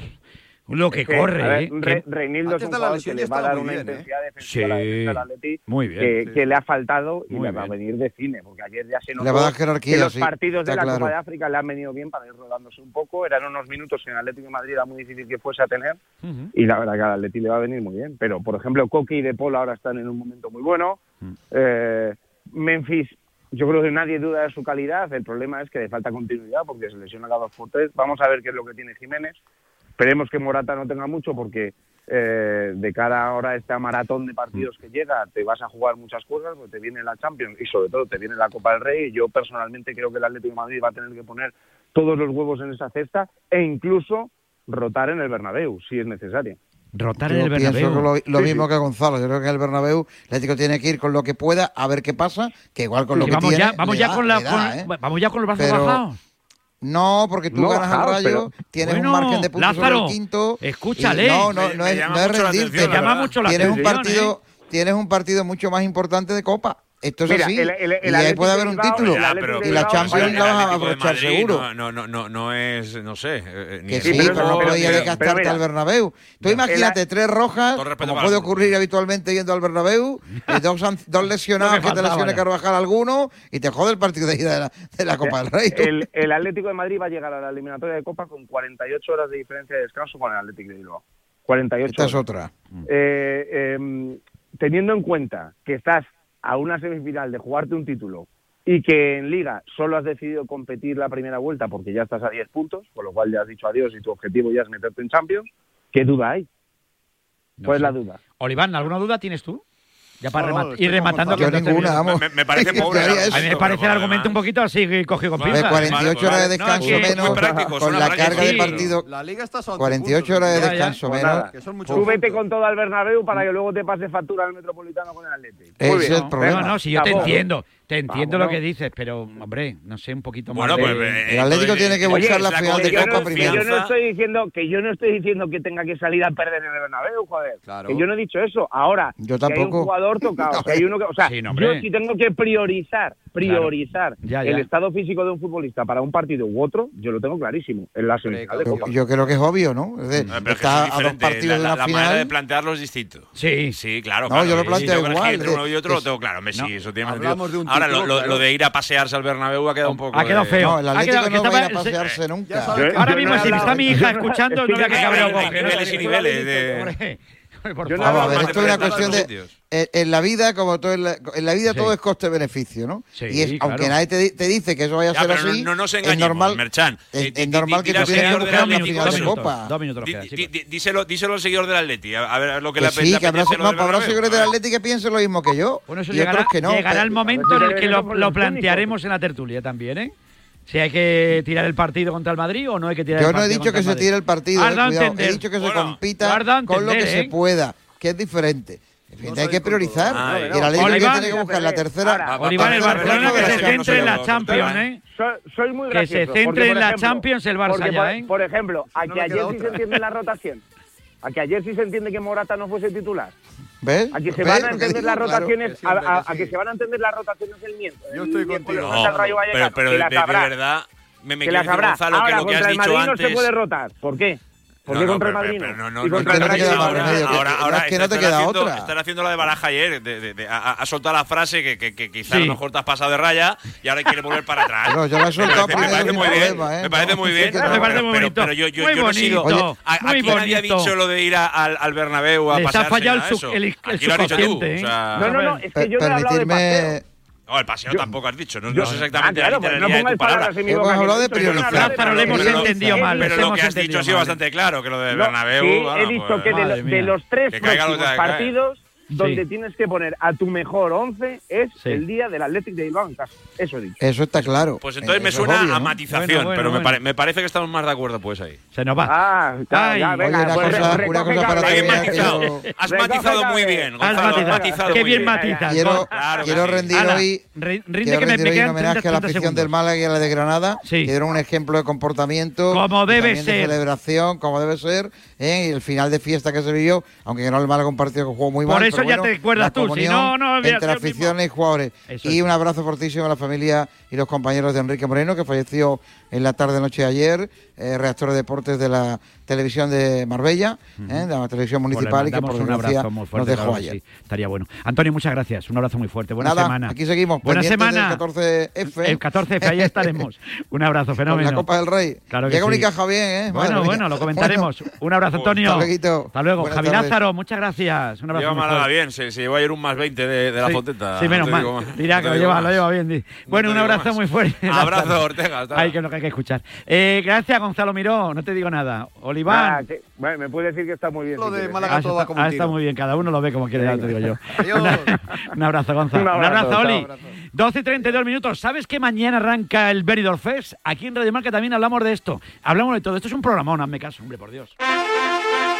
lo que corre. ¿eh? Reinildo es un jugador que le va a dar una intensidad defensiva al Atleti muy bien, que, le ha faltado y le va a venir de cine, porque ayer ya se notó le va a que los sí, partidos de la claro. Copa de África le han venido bien para ir rodándose un poco, eran unos minutos en Atlético de Madrid era muy difícil que fuese a tener uh -huh. y la verdad que al Atleti le va a venir muy bien, pero por ejemplo Coqui y De Paul ahora están en un momento muy bueno, uh -huh. eh, Memphis yo creo que nadie duda de su calidad, el problema es que le falta continuidad porque se lesiona cada dos por tres, vamos a ver qué es lo que tiene Jiménez Esperemos que Morata no tenga mucho porque eh, de cara ahora a esta maratón de partidos que llega, te vas a jugar muchas cosas, porque te viene la Champions y sobre todo te viene la Copa del Rey. Yo personalmente creo que el Atlético Madrid va a tener que poner todos los huevos en esa cesta e incluso rotar en el Bernabéu si es necesario. Rotar yo en el Bernabéu. Lo, lo mismo que Gonzalo. Yo creo que el Bernabéu, el Atlético tiene que ir con lo que pueda a ver qué pasa, que igual con lo que vamos tiene, ¿eh? vamos, ya con vamos los brazos bajados no, porque tú ganas claro, al Rayo, tienes un margen de puntos Lázaro, el quinto. Escúchale. No, no, no, es, no es rendirte. Atención, llama mucho tienes un partido, ¿eh? tienes un partido mucho más importante de Copa. Esto es así. Y ahí puede haber un título. Y la Champions la vas a aprovechar seguro. No, no, no, no es, no sé. Ni que sí, pero, no podía desgastarte al Bernabéu. Tú imagínate tres rojas, como puede ocurrir habitualmente yendo al Bernabéu, y dos, dos lesionados que te lesione Carvajal alguno, y te jode el partido de ida de la, Copa del Rey. El, Atlético de Madrid va a llegar a la eliminatoria de Copa con 48 horas de diferencia de descanso con el Atlético de Bilbao. 48 Esta horas. es otra. Eh, em, teniendo en cuenta que estás a una semifinal de jugarte un título y que en liga solo has decidido competir la primera vuelta porque ya estás a 10 puntos, con lo cual ya has dicho adiós y tu objetivo ya es meterte en Champions, ¿qué duda hay? No ¿Cuál es la duda? Oliván, ¿alguna duda tienes tú? Ya para rematar. y rematando yo ninguna. Me, me, parece pobre. a mí me parece el argumento un poquito así, cogido con pinzas. 48 horas de descanso menos, con la carga de partido. La liga está 48 horas de descanso pues menos. Tú vete con todo al Bernabéu para que luego te pase factura al Metropolitano con el Atlético. Ese es el problema. No, si yo te entiendo. Te entiendo Vámonos. lo que dices, pero, hombre, no sé, un poquito más. Bueno, pues. Eh, el Atlético tiene que buscar oye, la final de Copa no, primero. Yo no estoy diciendo que yo no estoy diciendo que tenga que salir a perder en el Bernabéu, joder. Claro. Que yo no he dicho eso. Ahora, yo tampoco. Que hay un jugador tocado, que hay uno que, o sea, sí, no, yo si tengo que priorizar, priorizar claro. ya, ya. el estado físico de un futbolista para un partido u otro, yo lo tengo clarísimo en la semifinal de Copa. Yo creo que es obvio, ¿no? Es mm. está es a dos partidos la, de la, final. manera de plantearlo es distinto. Sí, sí, claro. No, claro. yo lo planteo igual. Entre uno y otro lo tengo claro. Messi, eso tiene más sentido Ahora, lo, lo, lo, de ir a pasearse al Bernabéu ha quedado un poco. Ha quedado feo. No, el Atlético ha quedado, no eh, va a ir a pasearse nunca. Ahora mismo, si está mi hija escuchando, no vea que cabrón. Hay niveles y niveles. por Yo favor. No, a ver, esto es una cuestión de... En, la vida, como todo, en la, en la vida sí. todo es coste-beneficio, ¿no? Sí, y es, claro. aunque nadie te, te, dice que eso vaya a ya, ser así, no, no nos engañemos, es normal, Merchan. Es, eh, es normal que tú tienes que buscar una final de Copa. Díselo al seguidor del Atleti, a ver lo que le Sí, que habrá seguidores del Atleti que piensen lo mismo que yo, y otros que no. Llegará el momento en el que lo plantearemos en la tertulia también, ¿eh? si hay que tirar el partido contra el Madrid o no hay que tirar Yo el partido. Yo no he eh, dicho que se tire el partido, he dicho que se compita con lo que se ¿eh? pueda, que es diferente. No hay que priorizar. Ah, y la ley Oliván, tiene que buscar la tercera. Ahora, el Barcelona que se centre en la Champions. ¿eh? Que se centre en la Champions el Barça ya. Por ejemplo, a que ayer sí se entiende la rotación a que ayer sí se entiende que Morata no fuese titular. ¿Ves? A que se van a entender las rotaciones, a, que se van a entender las rotaciones del miento. Yo estoy contigo. No, pero, pero de, verdad, me, me que las habrá. Gonzalo, Ahora, que lo que has el Madrid no se puede rotar. ¿Por qué? ¿Por qué no, contra el Madrid? No, no, no, Ahora, ahora es que no te queda haciendo, otra. Están haciendo la de baraja ayer. De, de, de, a, a soltar la frase que, que, que quizá sí. a lo mejor te has pasado de raya y ahora quiere volver para atrás. Pero yo la he soltado me, me, parece muy bien. ¿eh? Me parece muy bien. Pero yo, yo, yo no he sido. A, muy aquí nadie ha dicho lo de ir al, al, Bernabéu a pasar. Está fallado el, el, lo dicho tú. ¿eh? No, no, no. Es que yo no he hablado de paseo. Oh, el paseo Yo- tampoco has dicho, no, yo- no sé exactamente Ah, claro, la pues no literalidad de tu palabra. boca, que dentro de Lázaro, hora le hemos de- entendido mal. Pero lo hemos que has dicho ha sido bastante claro, que lo de No, Bernabéu... sí, he dicho pues- que de, los tres lo próximos partidos donde Sí. tienes que poner a tu mejor once es Sí. el día del Athletic de Bilbao en casa. Eso he dicho. Eso está claro. Pues entonces me Eso es suena obvio, a ¿no? matización, Bueno, bueno, pero me, pare- me parece que estamos más de acuerdo pues ahí. Se nos va. Ah, ya, oye, venga, una pues cosa- re- una cosa para matizado. Has matizado muy bien, Gonzalo. Has matizado. matizado Qué bien matizas. Quiero, Claro quiero rendir Ala, hoy, re- rinde quiero que me, rendir me hoy un homenaje 30, a la 30 afición del Málaga y a la de Granada, Sí. que dieron un ejemplo de comportamiento. Como debe también de ser. celebración, como debe ser, ¿eh? y el final de fiesta que se vivió, aunque no el Málaga un partido que jugó muy mal. Eso ya bueno, te acuerdas tú, si no, no había Entre el aficiones y jugadores. Eso y es. un abrazo fortísimo a la familia y los compañeros de Enrique Moreno, que falleció en la tarde-noche de ayer, eh, reactor de deportes de la televisión de Marbella, ¿eh? de la televisión Pues municipal, y que por un abrazo muy nos fuerte, dejó claro ayer. sí, estaría bueno. Antonio, muchas gracias. Un abrazo muy fuerte. Buena Nada, semana. aquí seguimos. Buena semana. del 14F. El 14F, ahí estaremos. Un abrazo, Con fenómeno. la Copa del Rey. Claro que Llega sí. Unicaja bien, ¿eh? Madre Bueno, mía. bueno, lo comentaremos. Un abrazo, Antonio. Hasta luego. Hasta luego. Buenas Javi tardes. Lázaro, muchas gracias. Un abrazo. Muy fuerte. bien, se, se llevó ayer un más 20 de, de la Sí, Fonteta. Sí, menos no mal. Dirá No que lo lleva, más. lo lleva bien. di. Bueno, te un abrazo más. muy fuerte. Abrazo, Ortega. hasta Ay, que es lo que hay que escuchar. Eh, gracias, Gonzalo Miró. No te digo nada. Oliván. Ah, bueno, me puede decir que está muy bien. Lo si de. Málaga Ah, todo está, va como un ah, está tiro. muy bien, cada uno lo ve como quiere, ya te digo yo. Una- un abrazo, Gonzalo. Un abrazo, un abrazo, Oli. chao. 12 y 32 minutos. ¿Sabes que mañana arranca el Benidorm Fest? Aquí en Radio Marca también hablamos de esto. Hablamos de todo. Esto es un programón, hazme caso, hombre, por Dios.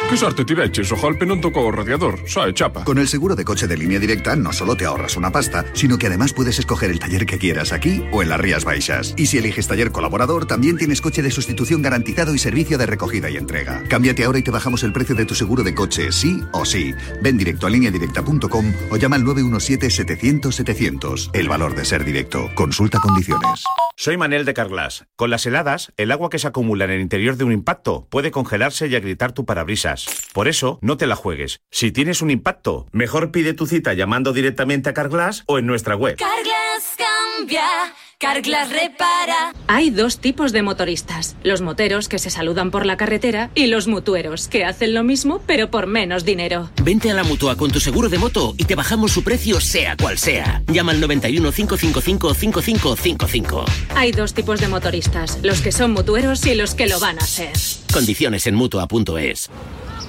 Che sarti ti vecchi, so Halpe non tocó radiador, sai, chapa. Con el seguro de coche de línea directa no solo te ahorras una pasta, sino que además puedes escoger el taller que quieras aquí o en las Rías Baixas. Y si eliges taller colaborador, también tienes coche de sustitución garantizado y servicio de recogida y entrega. Cámbiate ahora y te bajamos el precio de tu seguro de coche, sí o sí. Ven directo a lineadirecta.com o llama al 917-700-700. El valor de ser directo. Consulta condiciones. Soy Manel de Carglass. Con las heladas, el agua que se acumula en el interior de un impacto puede congelarse y agrietar tu parabrisas. Por eso, no te la juegues. Si tienes un impacto, mejor pide tu cita llamando directamente a Carglass o en nuestra web. Carglass cambia, Carglass repara. Hay dos tipos de motoristas: los moteros que se saludan por la carretera y los mutueros que hacen lo mismo pero por menos dinero. Vente a la mutua con tu seguro de moto y te bajamos su precio, sea cual sea. Llama al 91 555 5555. Hay dos tipos de motoristas: los que son mutueros y los que lo van a ser. Condiciones en mutua.es.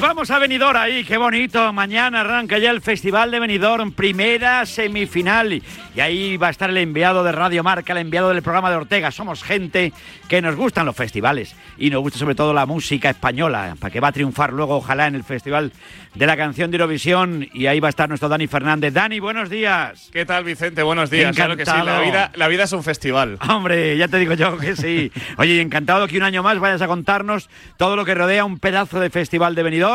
Vamos a Benidorm ahí, qué bonito. Mañana arranca ya el Festival de Benidorm, primera semifinal. Y ahí va a estar el enviado de Radio Marca, el enviado del programa de Ortega. Somos gente que nos gustan los festivales y nos gusta sobre todo la música española, para que va a triunfar luego, ojalá, en el Festival de la Canción de Eurovisión. Y ahí va a estar nuestro Dani Fernández. Dani, buenos días. ¿Qué tal, Vicente? Buenos días. Claro que sí, la Encantado. vida, la vida es un festival. Hombre, ya te digo yo que sí. Oye, encantado que un año más vayas a contarnos todo lo que rodea un pedazo de festival de Benidorm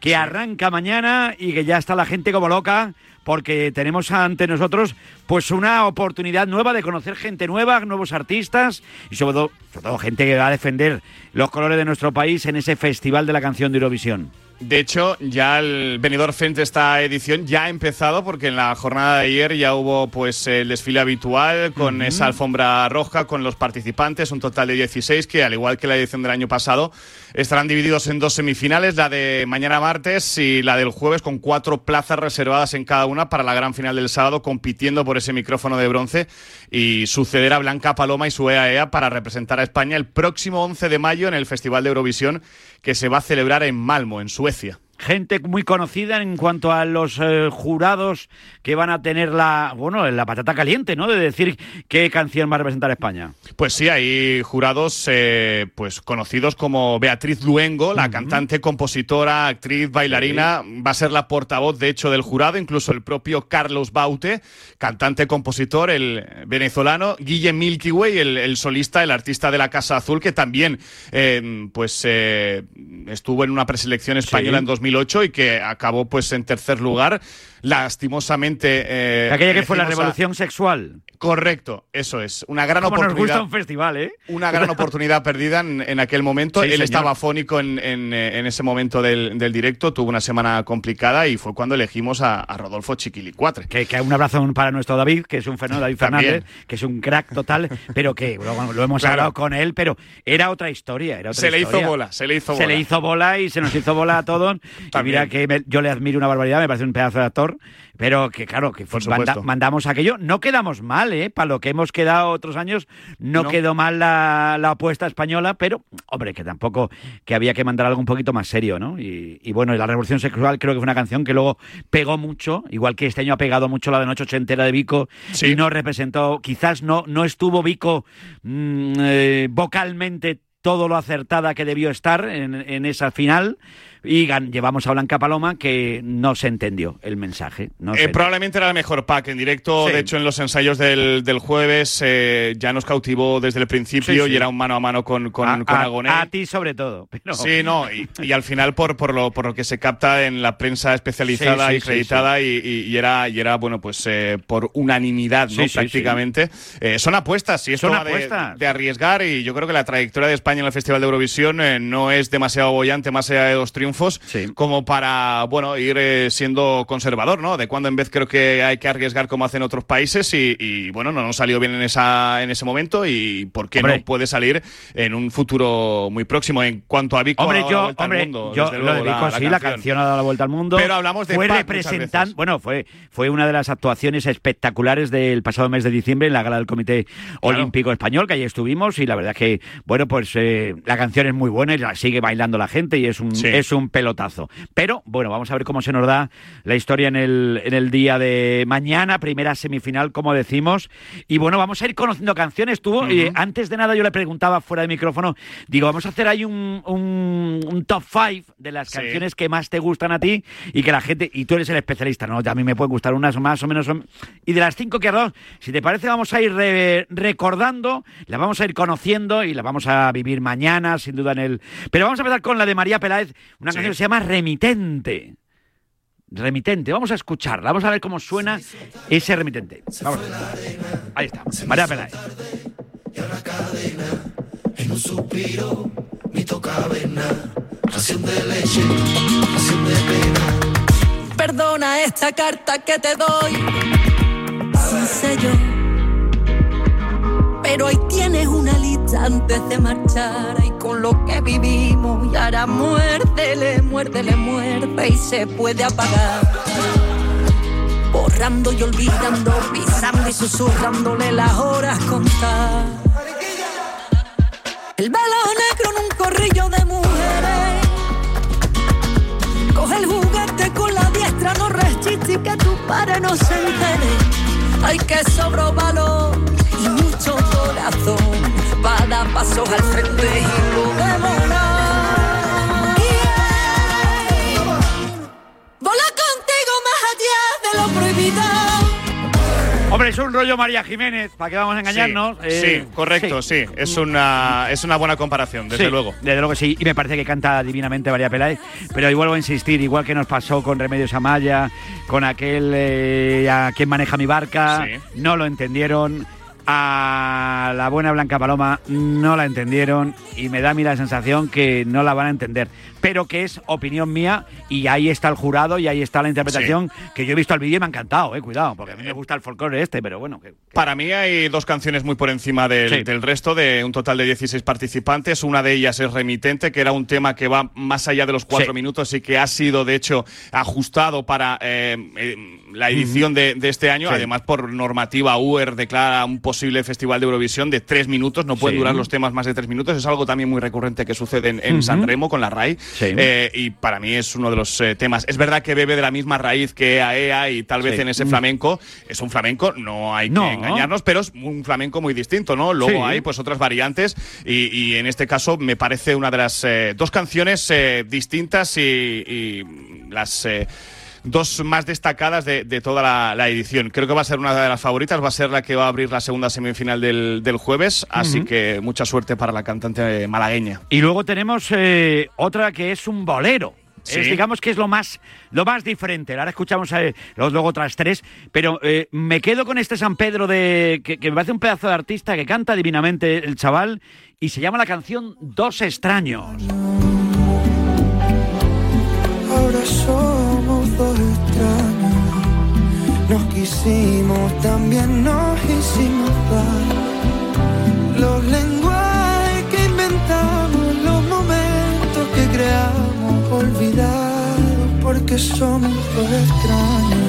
que arranca mañana y que ya está la gente como loca porque tenemos ante nosotros pues una oportunidad nueva de conocer gente nueva, nuevos artistas y sobre todo, sobre todo gente que va a defender los colores de nuestro país en ese festival de la canción de Eurovisión. De hecho, ya el Benidorm Fest de esta edición ya ha empezado porque en la jornada de ayer ya hubo pues el desfile habitual con esa alfombra roja con los participantes, un total de 16 que al igual que la edición del año pasado estarán divididos en dos semifinales, la de mañana martes y la del jueves con cuatro plazas reservadas en cada una para la gran final del sábado compitiendo por ese micrófono de bronce y suceder a Blanca Paloma y su EAEA para representar a España el próximo 11 de mayo en el Festival de Eurovisión que se va a celebrar en Malmo, en Suecia. with you. Gente muy conocida en cuanto a los eh, jurados que van a tener la, bueno, la patata caliente, ¿no? De decir qué canción va a representar España. Pues sí, hay jurados eh, pues conocidos como Beatriz Luengo, la cantante, compositora, actriz, bailarina, va a ser la portavoz de hecho del jurado, incluso el propio Carlos Baute, cantante, compositor, el venezolano, Guille Milky Way, el, el solista, el artista de la Casa Azul, que también eh, pues estuvo en una preselección española Sí. en 2008 2008 y que acabó pues en tercer lugar lastimosamente. Eh, Aquella que fue la revolución sexual. Correcto, eso es. Una gran Como oportunidad. nos gusta un festival, ¿eh? Una gran oportunidad perdida en, en aquel momento. Sí, Él señor. estaba fónico en, en, eh, en ese momento del, del directo, tuvo una semana complicada y fue cuando elegimos a, a Rodolfo Chiquilicuatre. Que, que un abrazo para nuestro David, que es un fenómeno, David También. Fernández, que es un crack total, pero que lo, lo hemos Claro. hablado con él, pero era otra historia. Era otra Se le hizo bola, se le hizo Se bola. le hizo bola y se nos hizo bola a todos. Y mira que me- yo le admiro una barbaridad, me parece un pedazo de actor, pero que claro, que fue- supuesto. manda- mandamos aquello. No quedamos mal, ¿eh? Para lo que hemos quedado otros años, no, No. quedó mal la, la apuesta española, pero, hombre, que tampoco, que había que mandar algo un poquito más serio, ¿no? Y, y bueno, y La Revolución Sexual creo que fue una canción que luego pegó mucho, igual que este año ha pegado mucho la de Noche Ochentera de Vico, y no representó, quizás no, no estuvo Vico mm, eh, vocalmente todo lo acertada que debió estar en, en esa final y llevamos a Blanca Paloma que no se entendió el mensaje. No Eh, probablemente era el mejor pack en directo. Sí. De hecho, en los ensayos del, del jueves eh, ya nos cautivó desde el principio Sí, sí. y era un mano a mano con, con, a, con a- Agoné. a ti sobre todo. pero- Sí, no, y, y al final por, por, lo, por lo que se capta en la prensa especializada y acreditada Y, y- y era, y era, bueno, pues eh, por unanimidad, ¿no? Prácticamente. Eh, son apuestas, y esto Son va de- apuestas. De, arriesgar y yo creo que la trayectoria de España en el Festival de Eurovisión eh, no es demasiado bollante más allá de dos triunfos como para, bueno, ir eh, siendo conservador, ¿no? De cuando en vez creo que hay que arriesgar como hacen otros países y, y, bueno, no nos salió bien en, esa, en ese momento y por qué Hombre. no puede salir en un futuro muy próximo. En cuanto a Vico, Hombre, la yo, al hombre, mundo, yo lo luego, dedico sí, la canción ha dado la vuelta al mundo. Pero hablamos de Fue veces. bueno, fue, fue una de las actuaciones espectaculares del pasado mes de diciembre en la gala del Comité Olímpico Español, que allí estuvimos, y la verdad es que, bueno, pues eh, la canción es muy buena y la sigue bailando la gente y es un, Sí. es un pelotazo. Pero, bueno, vamos a ver cómo se nos da la historia en el, en el día de mañana, primera semifinal, como decimos. Y bueno, vamos a ir conociendo canciones. Tú, eh, antes de nada, yo le preguntaba fuera de micrófono, digo, vamos a hacer ahí un, un, un top five de las Sí. canciones que más te gustan a ti y que la gente, y tú eres el especialista, ¿no? A mí me pueden gustar unas más o menos. Y de las cinco que dado, si te parece, vamos a ir re- recordando, las vamos a ir conociendo y las vamos a vivir mañana, sin duda en el. Pero vamos a empezar con la de María Peláez, una canción que se llama Remitente. Remitente, vamos a escucharla, vamos a ver cómo suena ese remitente. Vamos. Ahí está, María Peláez. En un suspiro, mi tocavena, ración de leche, ración de pena. Perdona esta carta que te doy, sin sello. Antes de marchar. Y con lo que vivimos, y ahora muérdele, muérdele, muerde y se puede apagar. Borrando y olvidando, pisando y susurrándole las horas contar. El velo negro en un corrillo de mujeres. Coge el juguete con la diestra, no resiste y que tu padre no se entere. Hay que sobro valor y mucho corazón al frente y lo. Vola contigo más allá de lo prohibido. Hombre, es un rollo María Jiménez, ¿para qué vamos a engañarnos? Sí, Eh, sí, correcto, sí. Es, una, es una buena comparación, desde Sí, luego. Desde luego que sí, y me parece que canta divinamente María Peláez, pero ahí vuelvo a insistir, igual que nos pasó con Remedios Amaya, con aquel eh, a quien maneja mi barca, no lo entendieron, a la buena Blanca Paloma no la entendieron y me da a mí la sensación que no la van a entender, pero que es opinión mía y ahí está el jurado y ahí está la interpretación que yo he visto el vídeo y me ha encantado, eh, cuidado, porque a mí me gusta el folclore este, pero bueno, que- Para mí hay dos canciones muy por encima del, Sí. del resto, de un total de 16 participantes. Una de ellas es Remitente, que era un tema que va más allá de los cuatro Sí. minutos y que ha sido, de hecho, ajustado para eh, eh, la edición de, de este año. Además, por normativa UER declara un posible festival de Eurovisión de tres minutos. No pueden durar los temas más de tres minutos. Es algo también muy recurrente que sucede en, en. San Remo con la RAI. Eh, y para mí es uno de los eh, temas. Es verdad que bebe de la misma raíz que EAEA y tal vez Sí. en ese flamenco. Es un flamenco, no hay No. que engañarnos, pero es un flamenco muy distinto, ¿no? Luego Sí. hay pues otras variantes y, y en este caso me parece una de las eh, dos canciones distintas y, y las... eh, Dos más destacadas de, de toda la, la edición. Creo que va a ser una de las favoritas, va a ser la que va a abrir la segunda semifinal del, del jueves, así que mucha suerte para la cantante malagueña. Y luego tenemos eh, otra que es un bolero. Es, digamos que es lo más, lo más diferente. Ahora escuchamos a, los luego otras tres, pero eh, me quedo con este San Pedro de que, que me parece un pedazo de artista que canta divinamente el chaval y se llama la canción Dos extraños. Ahora Quisimos, también nos hicimos dar. Los lenguajes que inventamos, los momentos que creamos, olvidados porque somos dos extraños.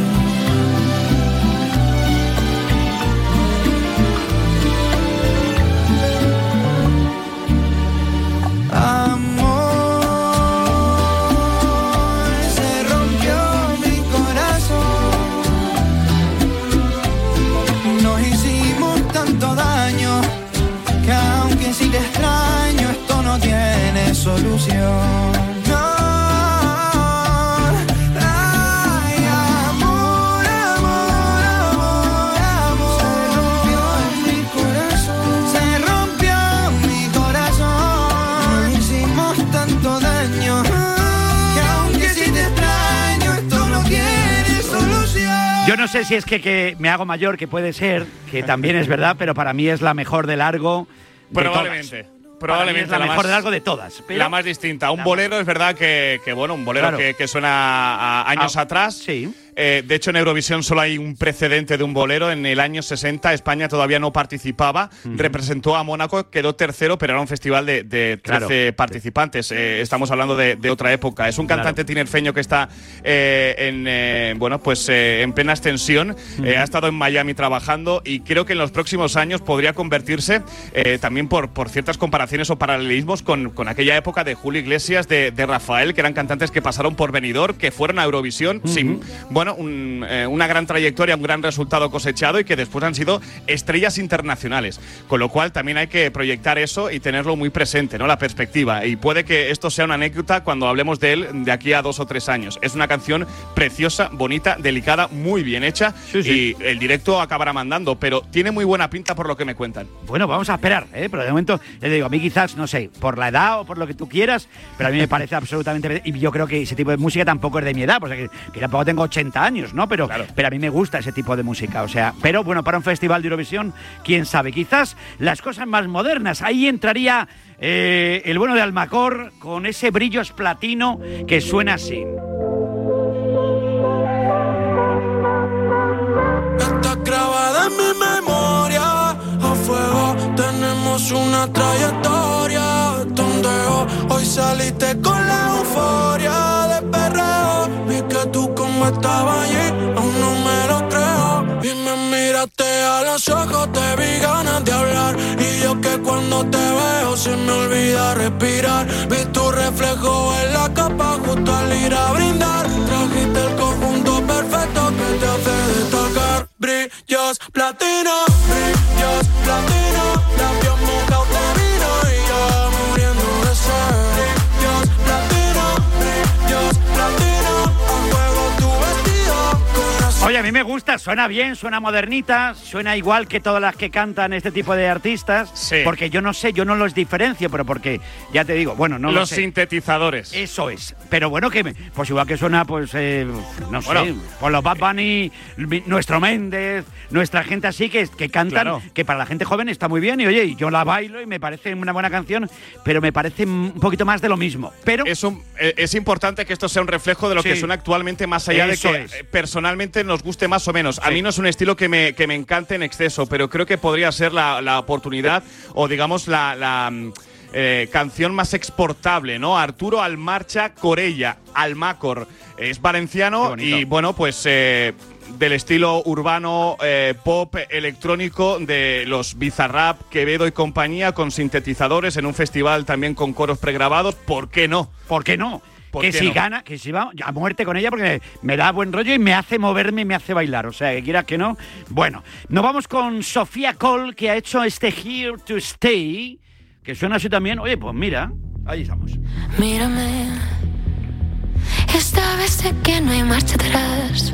Solución. Yo no sé si es que, que me hago mayor, que puede ser, que también es verdad, pero para mí es la mejor de largo. de Probablemente. todas. Probablemente es la, mejor más, de largo de todas. pero- La más distinta. Un bolero es verdad que, que, bueno, un bolero Claro. que, que suena a años Ah, atrás. Sí. Eh, de hecho, en Eurovisión solo hay un precedente de un bolero. En el año 60 España todavía no participaba. Representó a Mónaco, quedó tercero, pero era un festival de, de 13 Claro. participantes. Eh, estamos hablando de, de otra época. Es un cantante tinerfeño que está eh, en, bueno, pues, en plena extensión. Ha estado en Miami trabajando y creo que en los próximos años podría convertirse también por, por ciertas comparaciones o paralelismos con, con aquella época de Julio Iglesias, de, de Rafael, que eran cantantes que pasaron por Benidorm, que fueron a Eurovisión sin, bueno, un, eh, una gran trayectoria, un gran resultado cosechado y que después han sido estrellas internacionales. Con lo cual también hay que proyectar eso y tenerlo muy presente, ¿no? La perspectiva. Y puede que esto sea una anécdota cuando hablemos de él de aquí a dos o tres años. Es una canción preciosa, bonita, delicada, muy bien hecha y el directo acabará mandando, pero tiene muy buena pinta por lo que me cuentan. Bueno, vamos a esperar, ¿eh? pero de momento, te digo, a mí quizás, no sé, por la edad o por lo que tú quieras, pero a mí me parece absolutamente... Y yo creo que ese tipo de música tampoco es de mi edad, pues que, que tampoco tengo 80 años, ¿no? Pero, pero a mí me gusta ese tipo de música, o sea, pero bueno, para un festival de Eurovisión, quién sabe, quizás las cosas más modernas, ahí entraría eh, el bueno de Almacor con ese brillo esplatino que suena así. Está grabada en mi memoria. A fuego tenemos una trayectoria. Tondeo, hoy saliste con la euforia estabas allí, aún no me lo creo. Y me miraste a los ojos, te vi ganas de hablar. Y yo que cuando te veo se me olvida respirar. Vi tu reflejo en la capa justo al ir a brindar. Trajiste el conjunto perfecto que te hace destacar. Brillos platino, brillos platino. A mí me gusta, suena bien, suena modernita, suena igual que todas las que cantan este tipo de artistas. Porque yo no sé, yo no los diferencio, pero porque, ya te digo, bueno, no lo Los sé. sintetizadores. Eso es. Pero bueno, que me- pues igual que suena, pues, eh, no sé, Bueno. pues los Bad Bunny, mi- nuestro Méndez, nuestra gente así que, que cantan, Claro. que para la gente joven está muy bien y oye, yo la bailo y me parece una buena canción, pero me parece un poquito más de lo mismo. Pero es, un- eh, es importante que esto sea un reflejo de lo que Sí. suena actualmente, más allá Eso de que es. eh, personalmente nos guste más o menos. A mí no es un estilo que me, que me encante en exceso, pero creo que podría ser la, la oportunidad o, digamos, la. la, mm, eh, canción más exportable, ¿no? Arturo Almarcha Corella, Almacor. Es valenciano y, bueno, pues eh, del estilo urbano, eh, pop, electrónico de los Bizarrap, Quevedo y compañía, con sintetizadores en un festival también con coros pregrabados. ¿Por qué no? ¿Por qué no? ¿Por que si no? gana, que si va a muerte con ella porque me da buen rollo y me hace moverme y me hace bailar. O sea, que quieras que no. Bueno, nos vamos con Sofía Cole, que ha hecho este Here to Stay, que suena así también. Oye, pues mira, ahí estamos. Mírame, esta vez sé que no hay marcha atrás.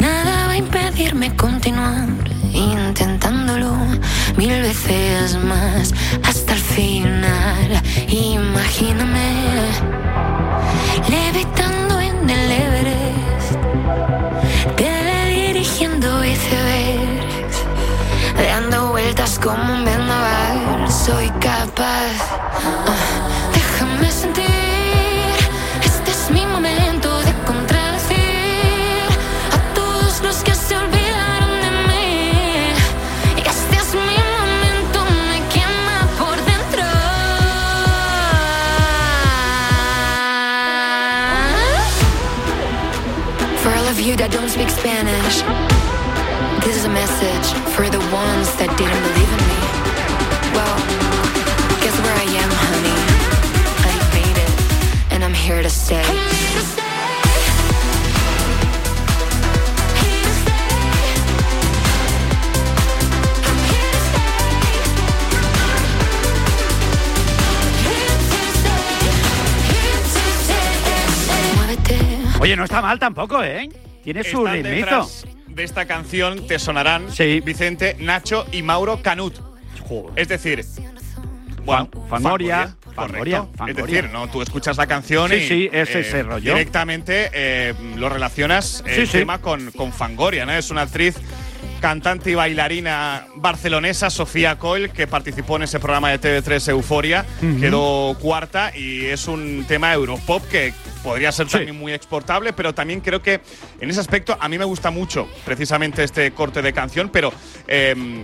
Nada va a impedirme continuar intentándolo mil veces más hasta el final. Imagíname levitando en el Everest, teledirigiendo icebergs, dando vueltas como un vendaval. Soy capaz, ah, déjame sentir. Don't speak Spanish, this is a message for the ones that didn't believe in me. Well, guess where I am, honey? I made it, and I'm here to stay. Oye, no está mal tampoco, ¿eh? Tiene su detrás De esta canción te sonarán Vicente, Nacho y Mauro Canut. Es decir, bueno, Fangoria. Fangoria, Es decir, no, tú escuchas la canción Sí, y sí, es eh, ese rollo. directamente eh, lo relacionas eh, Sí, el sí. tema con, con Fangoria, ¿no? Es una actriz cantante y bailarina barcelonesa, Sofía Coll, que participó en ese programa de TV3 Euforia, quedó cuarta y es un tema Europop que podría ser también muy exportable, pero también creo que en ese aspecto a mí me gusta mucho precisamente este corte de canción, pero em,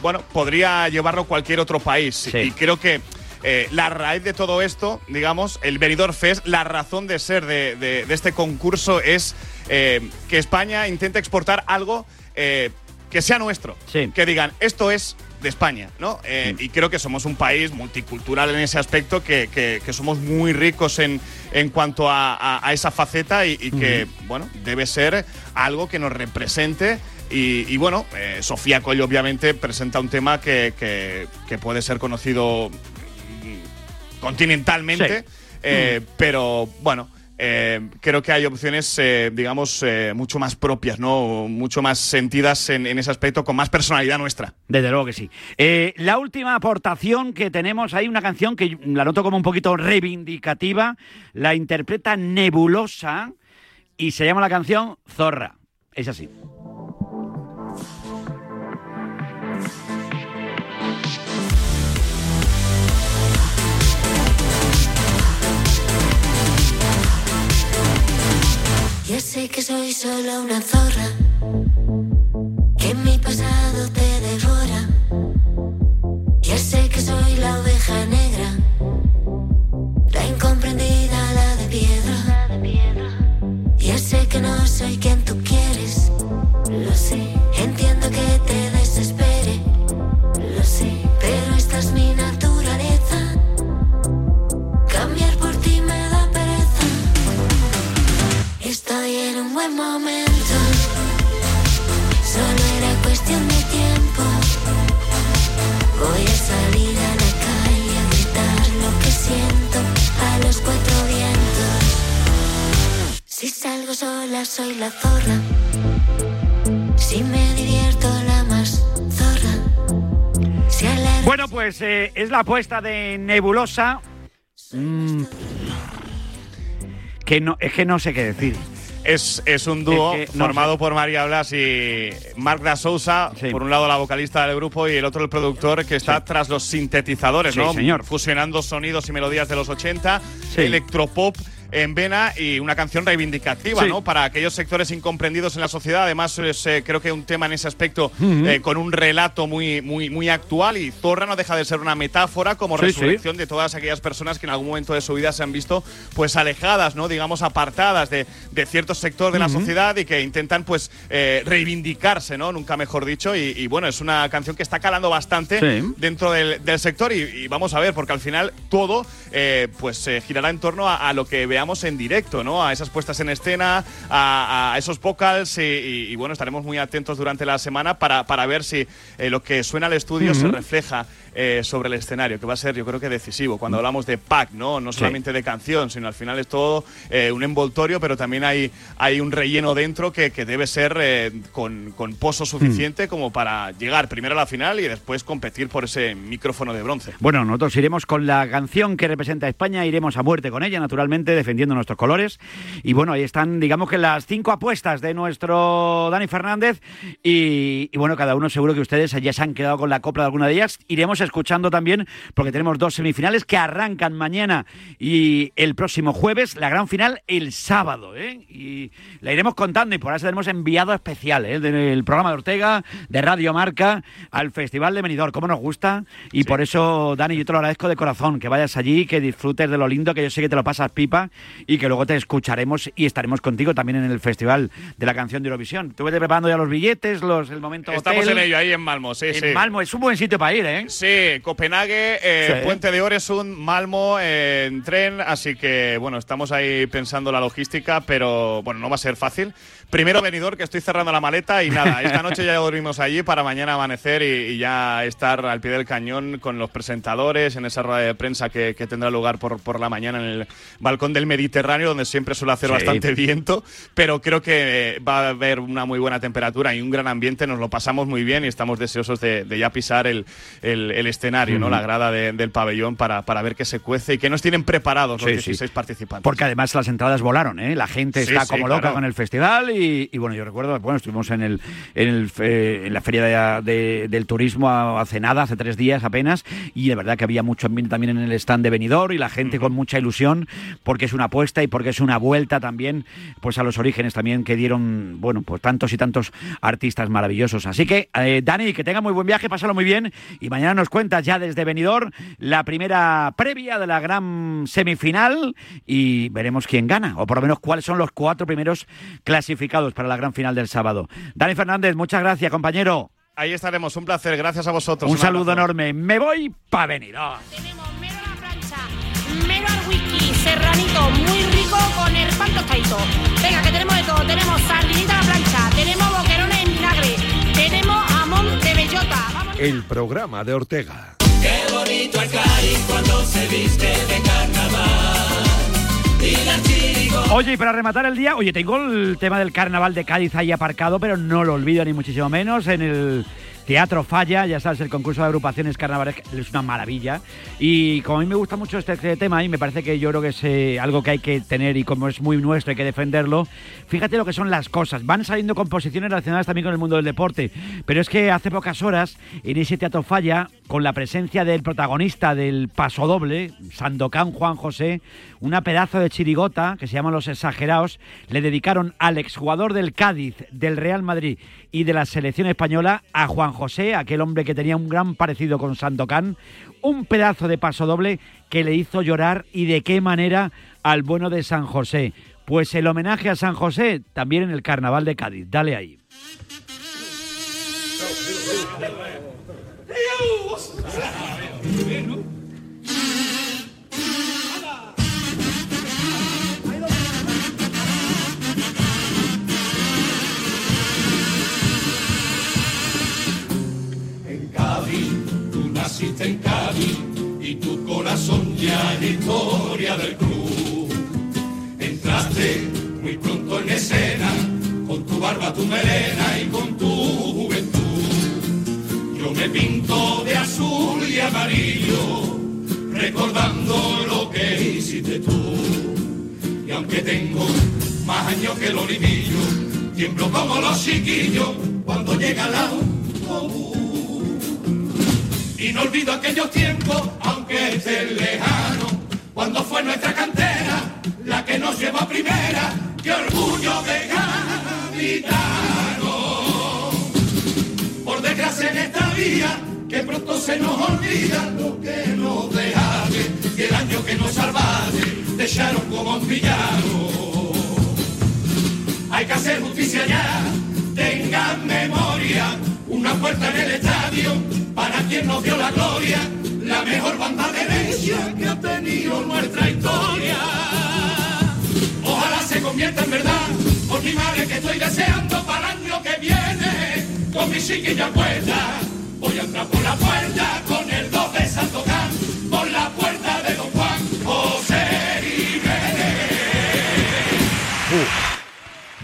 bueno, podría llevarlo cualquier otro país. Y creo que eh, la raíz de todo esto, digamos, el Benidorm Fest, la razón de ser de, de- de este concurso es eh, que España intente exportar algo eh, que sea nuestro. Que digan, esto es de España, ¿no? Eh, Y creo que somos un país multicultural en ese aspecto, que, que- que somos muy ricos en, en cuanto a, a- a esa faceta y, y que, bueno, debe ser algo que nos represente. Y, y bueno, eh, Sofía Coll obviamente presenta un tema que, que- que puede ser conocido mm, continentalmente, Sí. eh, pero bueno. Eh, creo que hay opciones, eh, digamos, eh, mucho más propias, ¿no? Mucho más sentidas en, en ese aspecto, con más personalidad nuestra. Desde luego que sí. Eh, la última aportación que tenemos, hay una canción que la noto como un poquito reivindicativa, la interpreta Nebulosa y se llama la canción Zorra. Es así. Ya sé que soy solo una zorra, que mi pasado te devora. Ya sé que soy la oveja negra, la incomprendida, la de piedra. Ya sé que no soy quien tú quieres, lo sé. Estoy en un buen momento. Solo era cuestión de tiempo. Voy a salir a la calle a gritar lo que siento a los cuatro vientos. Si salgo sola soy la zorra. Si me divierto la más zorra. Si la Bueno, pues eh, es la apuesta de Nebulosa. Mm, que no, es que no sé qué decir. Es, es un dúo Es que no formado por María Blas y Marc da Sousa, por un lado la vocalista del grupo y el otro el productor que está tras los sintetizadores, Sí, ¿no? señor. Fusionando sonidos y melodías de los 80, Sí. electropop en vena y una canción reivindicativa, Sí. ¿no? Para aquellos sectores incomprendidos en la sociedad. Además, es, eh, creo que un tema en ese aspecto eh, con un relato muy, muy, muy actual y Zorra no deja de ser una metáfora como Sí, resurrección de todas aquellas personas que en algún momento de su vida se han visto pues alejadas, ¿no? Digamos apartadas de, de cierto sector de la sociedad y que intentan pues eh, reivindicarse, ¿no? Nunca mejor dicho. Y, y, bueno, es una canción que está calando bastante dentro del, del sector y, y vamos a ver, porque al final todo pues girará en torno a, a lo que veamos en directo, ¿no? A esas puestas en escena, a, a esos vocals y, y- y, bueno, estaremos muy atentos durante la semana para, para ver si eh, lo que suena al estudio se refleja eh, sobre el escenario, que va a ser yo creo que decisivo. Cuando hablamos de pack, ¿no? No solamente de canción, sino al final es todo eh, un envoltorio, pero también hay, hay un relleno dentro que, que debe ser eh, con, con pozo suficiente como para llegar primero a la final y después competir por ese micrófono de bronce. Bueno, nosotros iremos con la canción que representa a España, iremos a muerte con ella, naturalmente, defendiendo nuestros colores. Y bueno, ahí están, digamos que las cinco apuestas de nuestro Dani Fernández. Y, y bueno, cada uno seguro que ustedes ya se han quedado con la copla de alguna de ellas. Iremos escuchando también, porque tenemos dos semifinales que arrancan mañana y el próximo jueves, la gran final el sábado. ¿eh? Y la iremos contando y por eso tenemos enviado especial ¿eh? del programa de Ortega, de Radio Marca, al Festival de Benidorm. ¿Cómo nos gusta? Y por eso, Dani, yo te lo agradezco de corazón, que vayas allí, que disfrutes de lo lindo, que yo sé que te lo pasas pipa y que luego te escucharemos y estaremos contigo también en el Festival de la Canción de Eurovisión. Tú vete preparando ya los billetes, los, el momento Estamos hotel. en ello, ahí en Malmo, sí, En sí. Malmo es un buen sitio para ir, ¿eh? Sí, Copenhague, eh, Sí. Puente de Oresund, Malmo, eh, en tren, así que bueno, estamos ahí pensando la logística, pero bueno, no va a ser fácil. Primero venidor, que estoy cerrando la maleta y nada, esta noche ya dormimos allí para mañana amanecer y, y ya estar al pie del cañón con los presentadores en esa rueda de prensa que, que tendrá lugar por, por la mañana en el balcón del Mediterráneo, donde siempre suele hacer Sí. bastante viento, pero creo que eh, va a haber una muy buena temperatura y un gran ambiente, nos lo pasamos muy bien y estamos deseosos de, de ya pisar el, el- el escenario, ¿no? Ujú. la grada de- del pabellón para, para ver qué se cuece y qué nos tienen preparados los Sí, sí. 16 participantes. Porque además las entradas volaron, ¿eh? La gente Sí, está sí, como loca claro. con el festival y, y bueno, yo recuerdo, bueno, estuvimos en el en, el, fe- en la feria de- de- del turismo hace nada, hace tres días apenas, y de verdad que había mucho ambiente también en el stand de Benidorm y la gente con mucha ilusión porque es una apuesta y porque es una vuelta también pues a los orígenes también que dieron, bueno, pues tantos y tantos artistas maravillosos. Así que, eh, Dani, que tenga muy buen viaje, pásalo muy bien y mañana nos cuentas ya desde Benidorm la primera previa de la gran semifinal y veremos quién gana, o por lo menos cuáles son los cuatro primeros clasificados para la gran final del sábado. Dani Fernández, muchas gracias, compañero. Ahí estaremos, un placer, gracias a vosotros. Un saludo abrazo. enorme. Me voy para Benidorm. Mero al whisky, serranito, muy rico con el pan tostadito. Venga, que tenemos de todo. Tenemos sardinita a la plancha, tenemos boquerones en vinagre, tenemos jamón de bellota. Vamos. El programa de Ortega. Qué bonito es Cádiz cuando se viste de carnaval. Oye, y para rematar el día, oye, tengo el tema del carnaval de Cádiz ahí aparcado, pero no lo olvido ni muchísimo menos. En el Teatro Falla, ya sabes, el concurso de agrupaciones carnavales es una maravilla. Y como a mí me gusta mucho este, este tema y me parece que yo creo que es eh, algo que hay que tener y como es muy nuestro hay que defenderlo, fíjate lo que son las cosas. Van saliendo composiciones relacionadas también con el mundo del deporte, pero es que hace pocas horas en ese Teatro Falla, con la presencia del protagonista del paso doble, Sandokan Juan José, una pedazo de chirigota que se llama Los Exagerados, le dedicaron al exjugador del Cádiz, del Real Madrid y de la selección española a Juan José, aquel hombre que tenía un gran parecido con Sandokan, un pedazo de paso doble que le hizo llorar y de qué manera al bueno de San José. Pues el homenaje a San José también en el Carnaval de Cádiz. Dale ahí. Naciste en y tu corazón ya es historia del club. Entraste muy pronto en escena con tu barba, tu melena y con tu juventud. Yo me pinto de azul y amarillo recordando lo que hiciste tú. Y aunque tengo más años que los libillos, tiemblo como los chiquillos cuando llega la. Y no olvido aquellos tiempos, aunque estén lejanos, cuando fue nuestra cantera la que nos llevó a primera. ¡Qué orgullo de gaditano! Por desgracia en esta vida, que pronto se nos olvida lo que nos dejaste, y el año que nos salvaste, te echaron como un villano. Hay que hacer justicia ya, tengan memoria, una puerta en el estadio para quien nos dio la gloria, la mejor banda de herencia que ha tenido nuestra historia. Ojalá se convierta en verdad, por mi madre que estoy deseando para el año que viene, con mi chiquilla puesta, Voy a entrar por la puerta con el 12 Sandokan, por la puerta de Don Juan José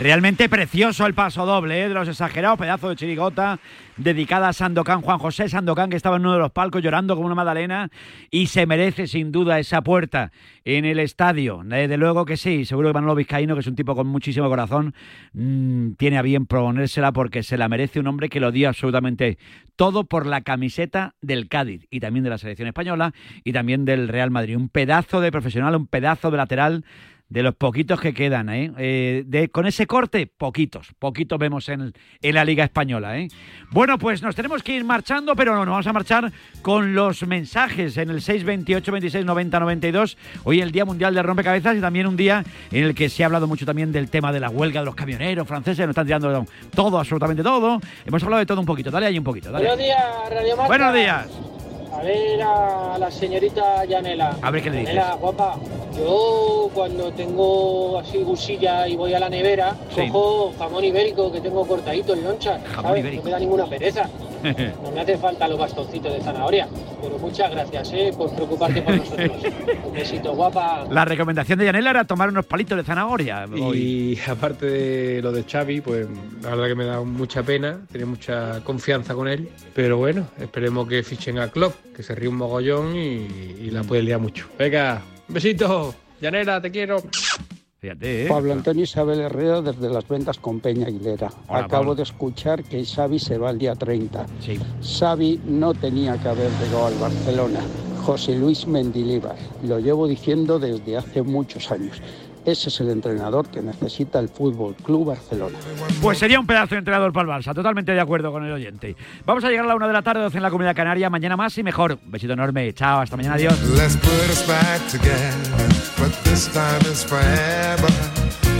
Realmente precioso el paso doble ¿eh? de los exagerados, pedazo de chirigota dedicada a Sandokan, Juan José Sandokan, que estaba en uno de los palcos llorando como una magdalena y se merece sin duda esa puerta en el estadio. Desde luego que sí, seguro que Manolo Vizcaíno, que es un tipo con muchísimo corazón, mmm, tiene a bien proponérsela porque se la merece un hombre que lo dio absolutamente todo por la camiseta del Cádiz y también de la selección española y también del Real Madrid. Un pedazo de profesional, un pedazo de lateral de los poquitos que quedan, ¿eh? Eh, de, con ese corte, poquitos, poquitos vemos en, en, la Liga Española. ¿eh? Bueno, pues nos tenemos que ir marchando, pero no, nos vamos a marchar con los mensajes en el 628 26 90 92. Hoy el Día Mundial de Rompecabezas y también un día en el que se ha hablado mucho también del tema de la huelga de los camioneros franceses, nos están tirando todo, absolutamente todo. Hemos hablado de todo un poquito, dale ahí un poquito. Dale. Buenos días, Radio Marca. Buenos días. A ver a la señorita Yanela. A ver qué le dices. Yanela, guapa, yo cuando tengo así gusilla y voy a la nevera, Sí. cojo jamón ibérico que tengo cortadito en loncha, ¿sabes? ibérico. No me da ninguna pereza. No me hace falta los bastoncitos de zanahoria. Pero muchas gracias, ¿eh? Por preocuparte por nosotros. Un besito, guapa. La recomendación de Yanela era tomar unos palitos de zanahoria. hoy. Y aparte de lo de Xavi, pues la verdad que me da mucha pena, tenía mucha confianza con él, pero bueno, esperemos que fichen a Klopp, que se ríe un mogollón y, y la puede liar mucho. Venga, besito, Llanera, te quiero. Fíjate, ¿eh? Pablo Antonio Isabel Herrera desde las ventas con Peña Aguilera. Hola, Acabo Pablo. de escuchar que Xavi se va el día 30. Sí. Xavi no tenía que haber llegado al Barcelona. José Luis Mendilibar. Lo llevo diciendo desde hace muchos años. Ese es el entrenador que necesita el Fútbol Club Barcelona. Pues sería un pedazo de entrenador para el Barça, totalmente de acuerdo con el oyente. Vamos a llegar a la una de la tarde, 12 en la Comunidad Canaria, mañana más y mejor. Un besito enorme, chao, hasta mañana, adiós. Let's put us back together, but this time is forever.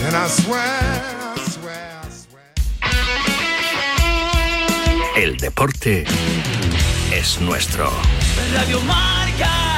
And I swear, I swear, I swear. El deporte es nuestro. Radio Marca.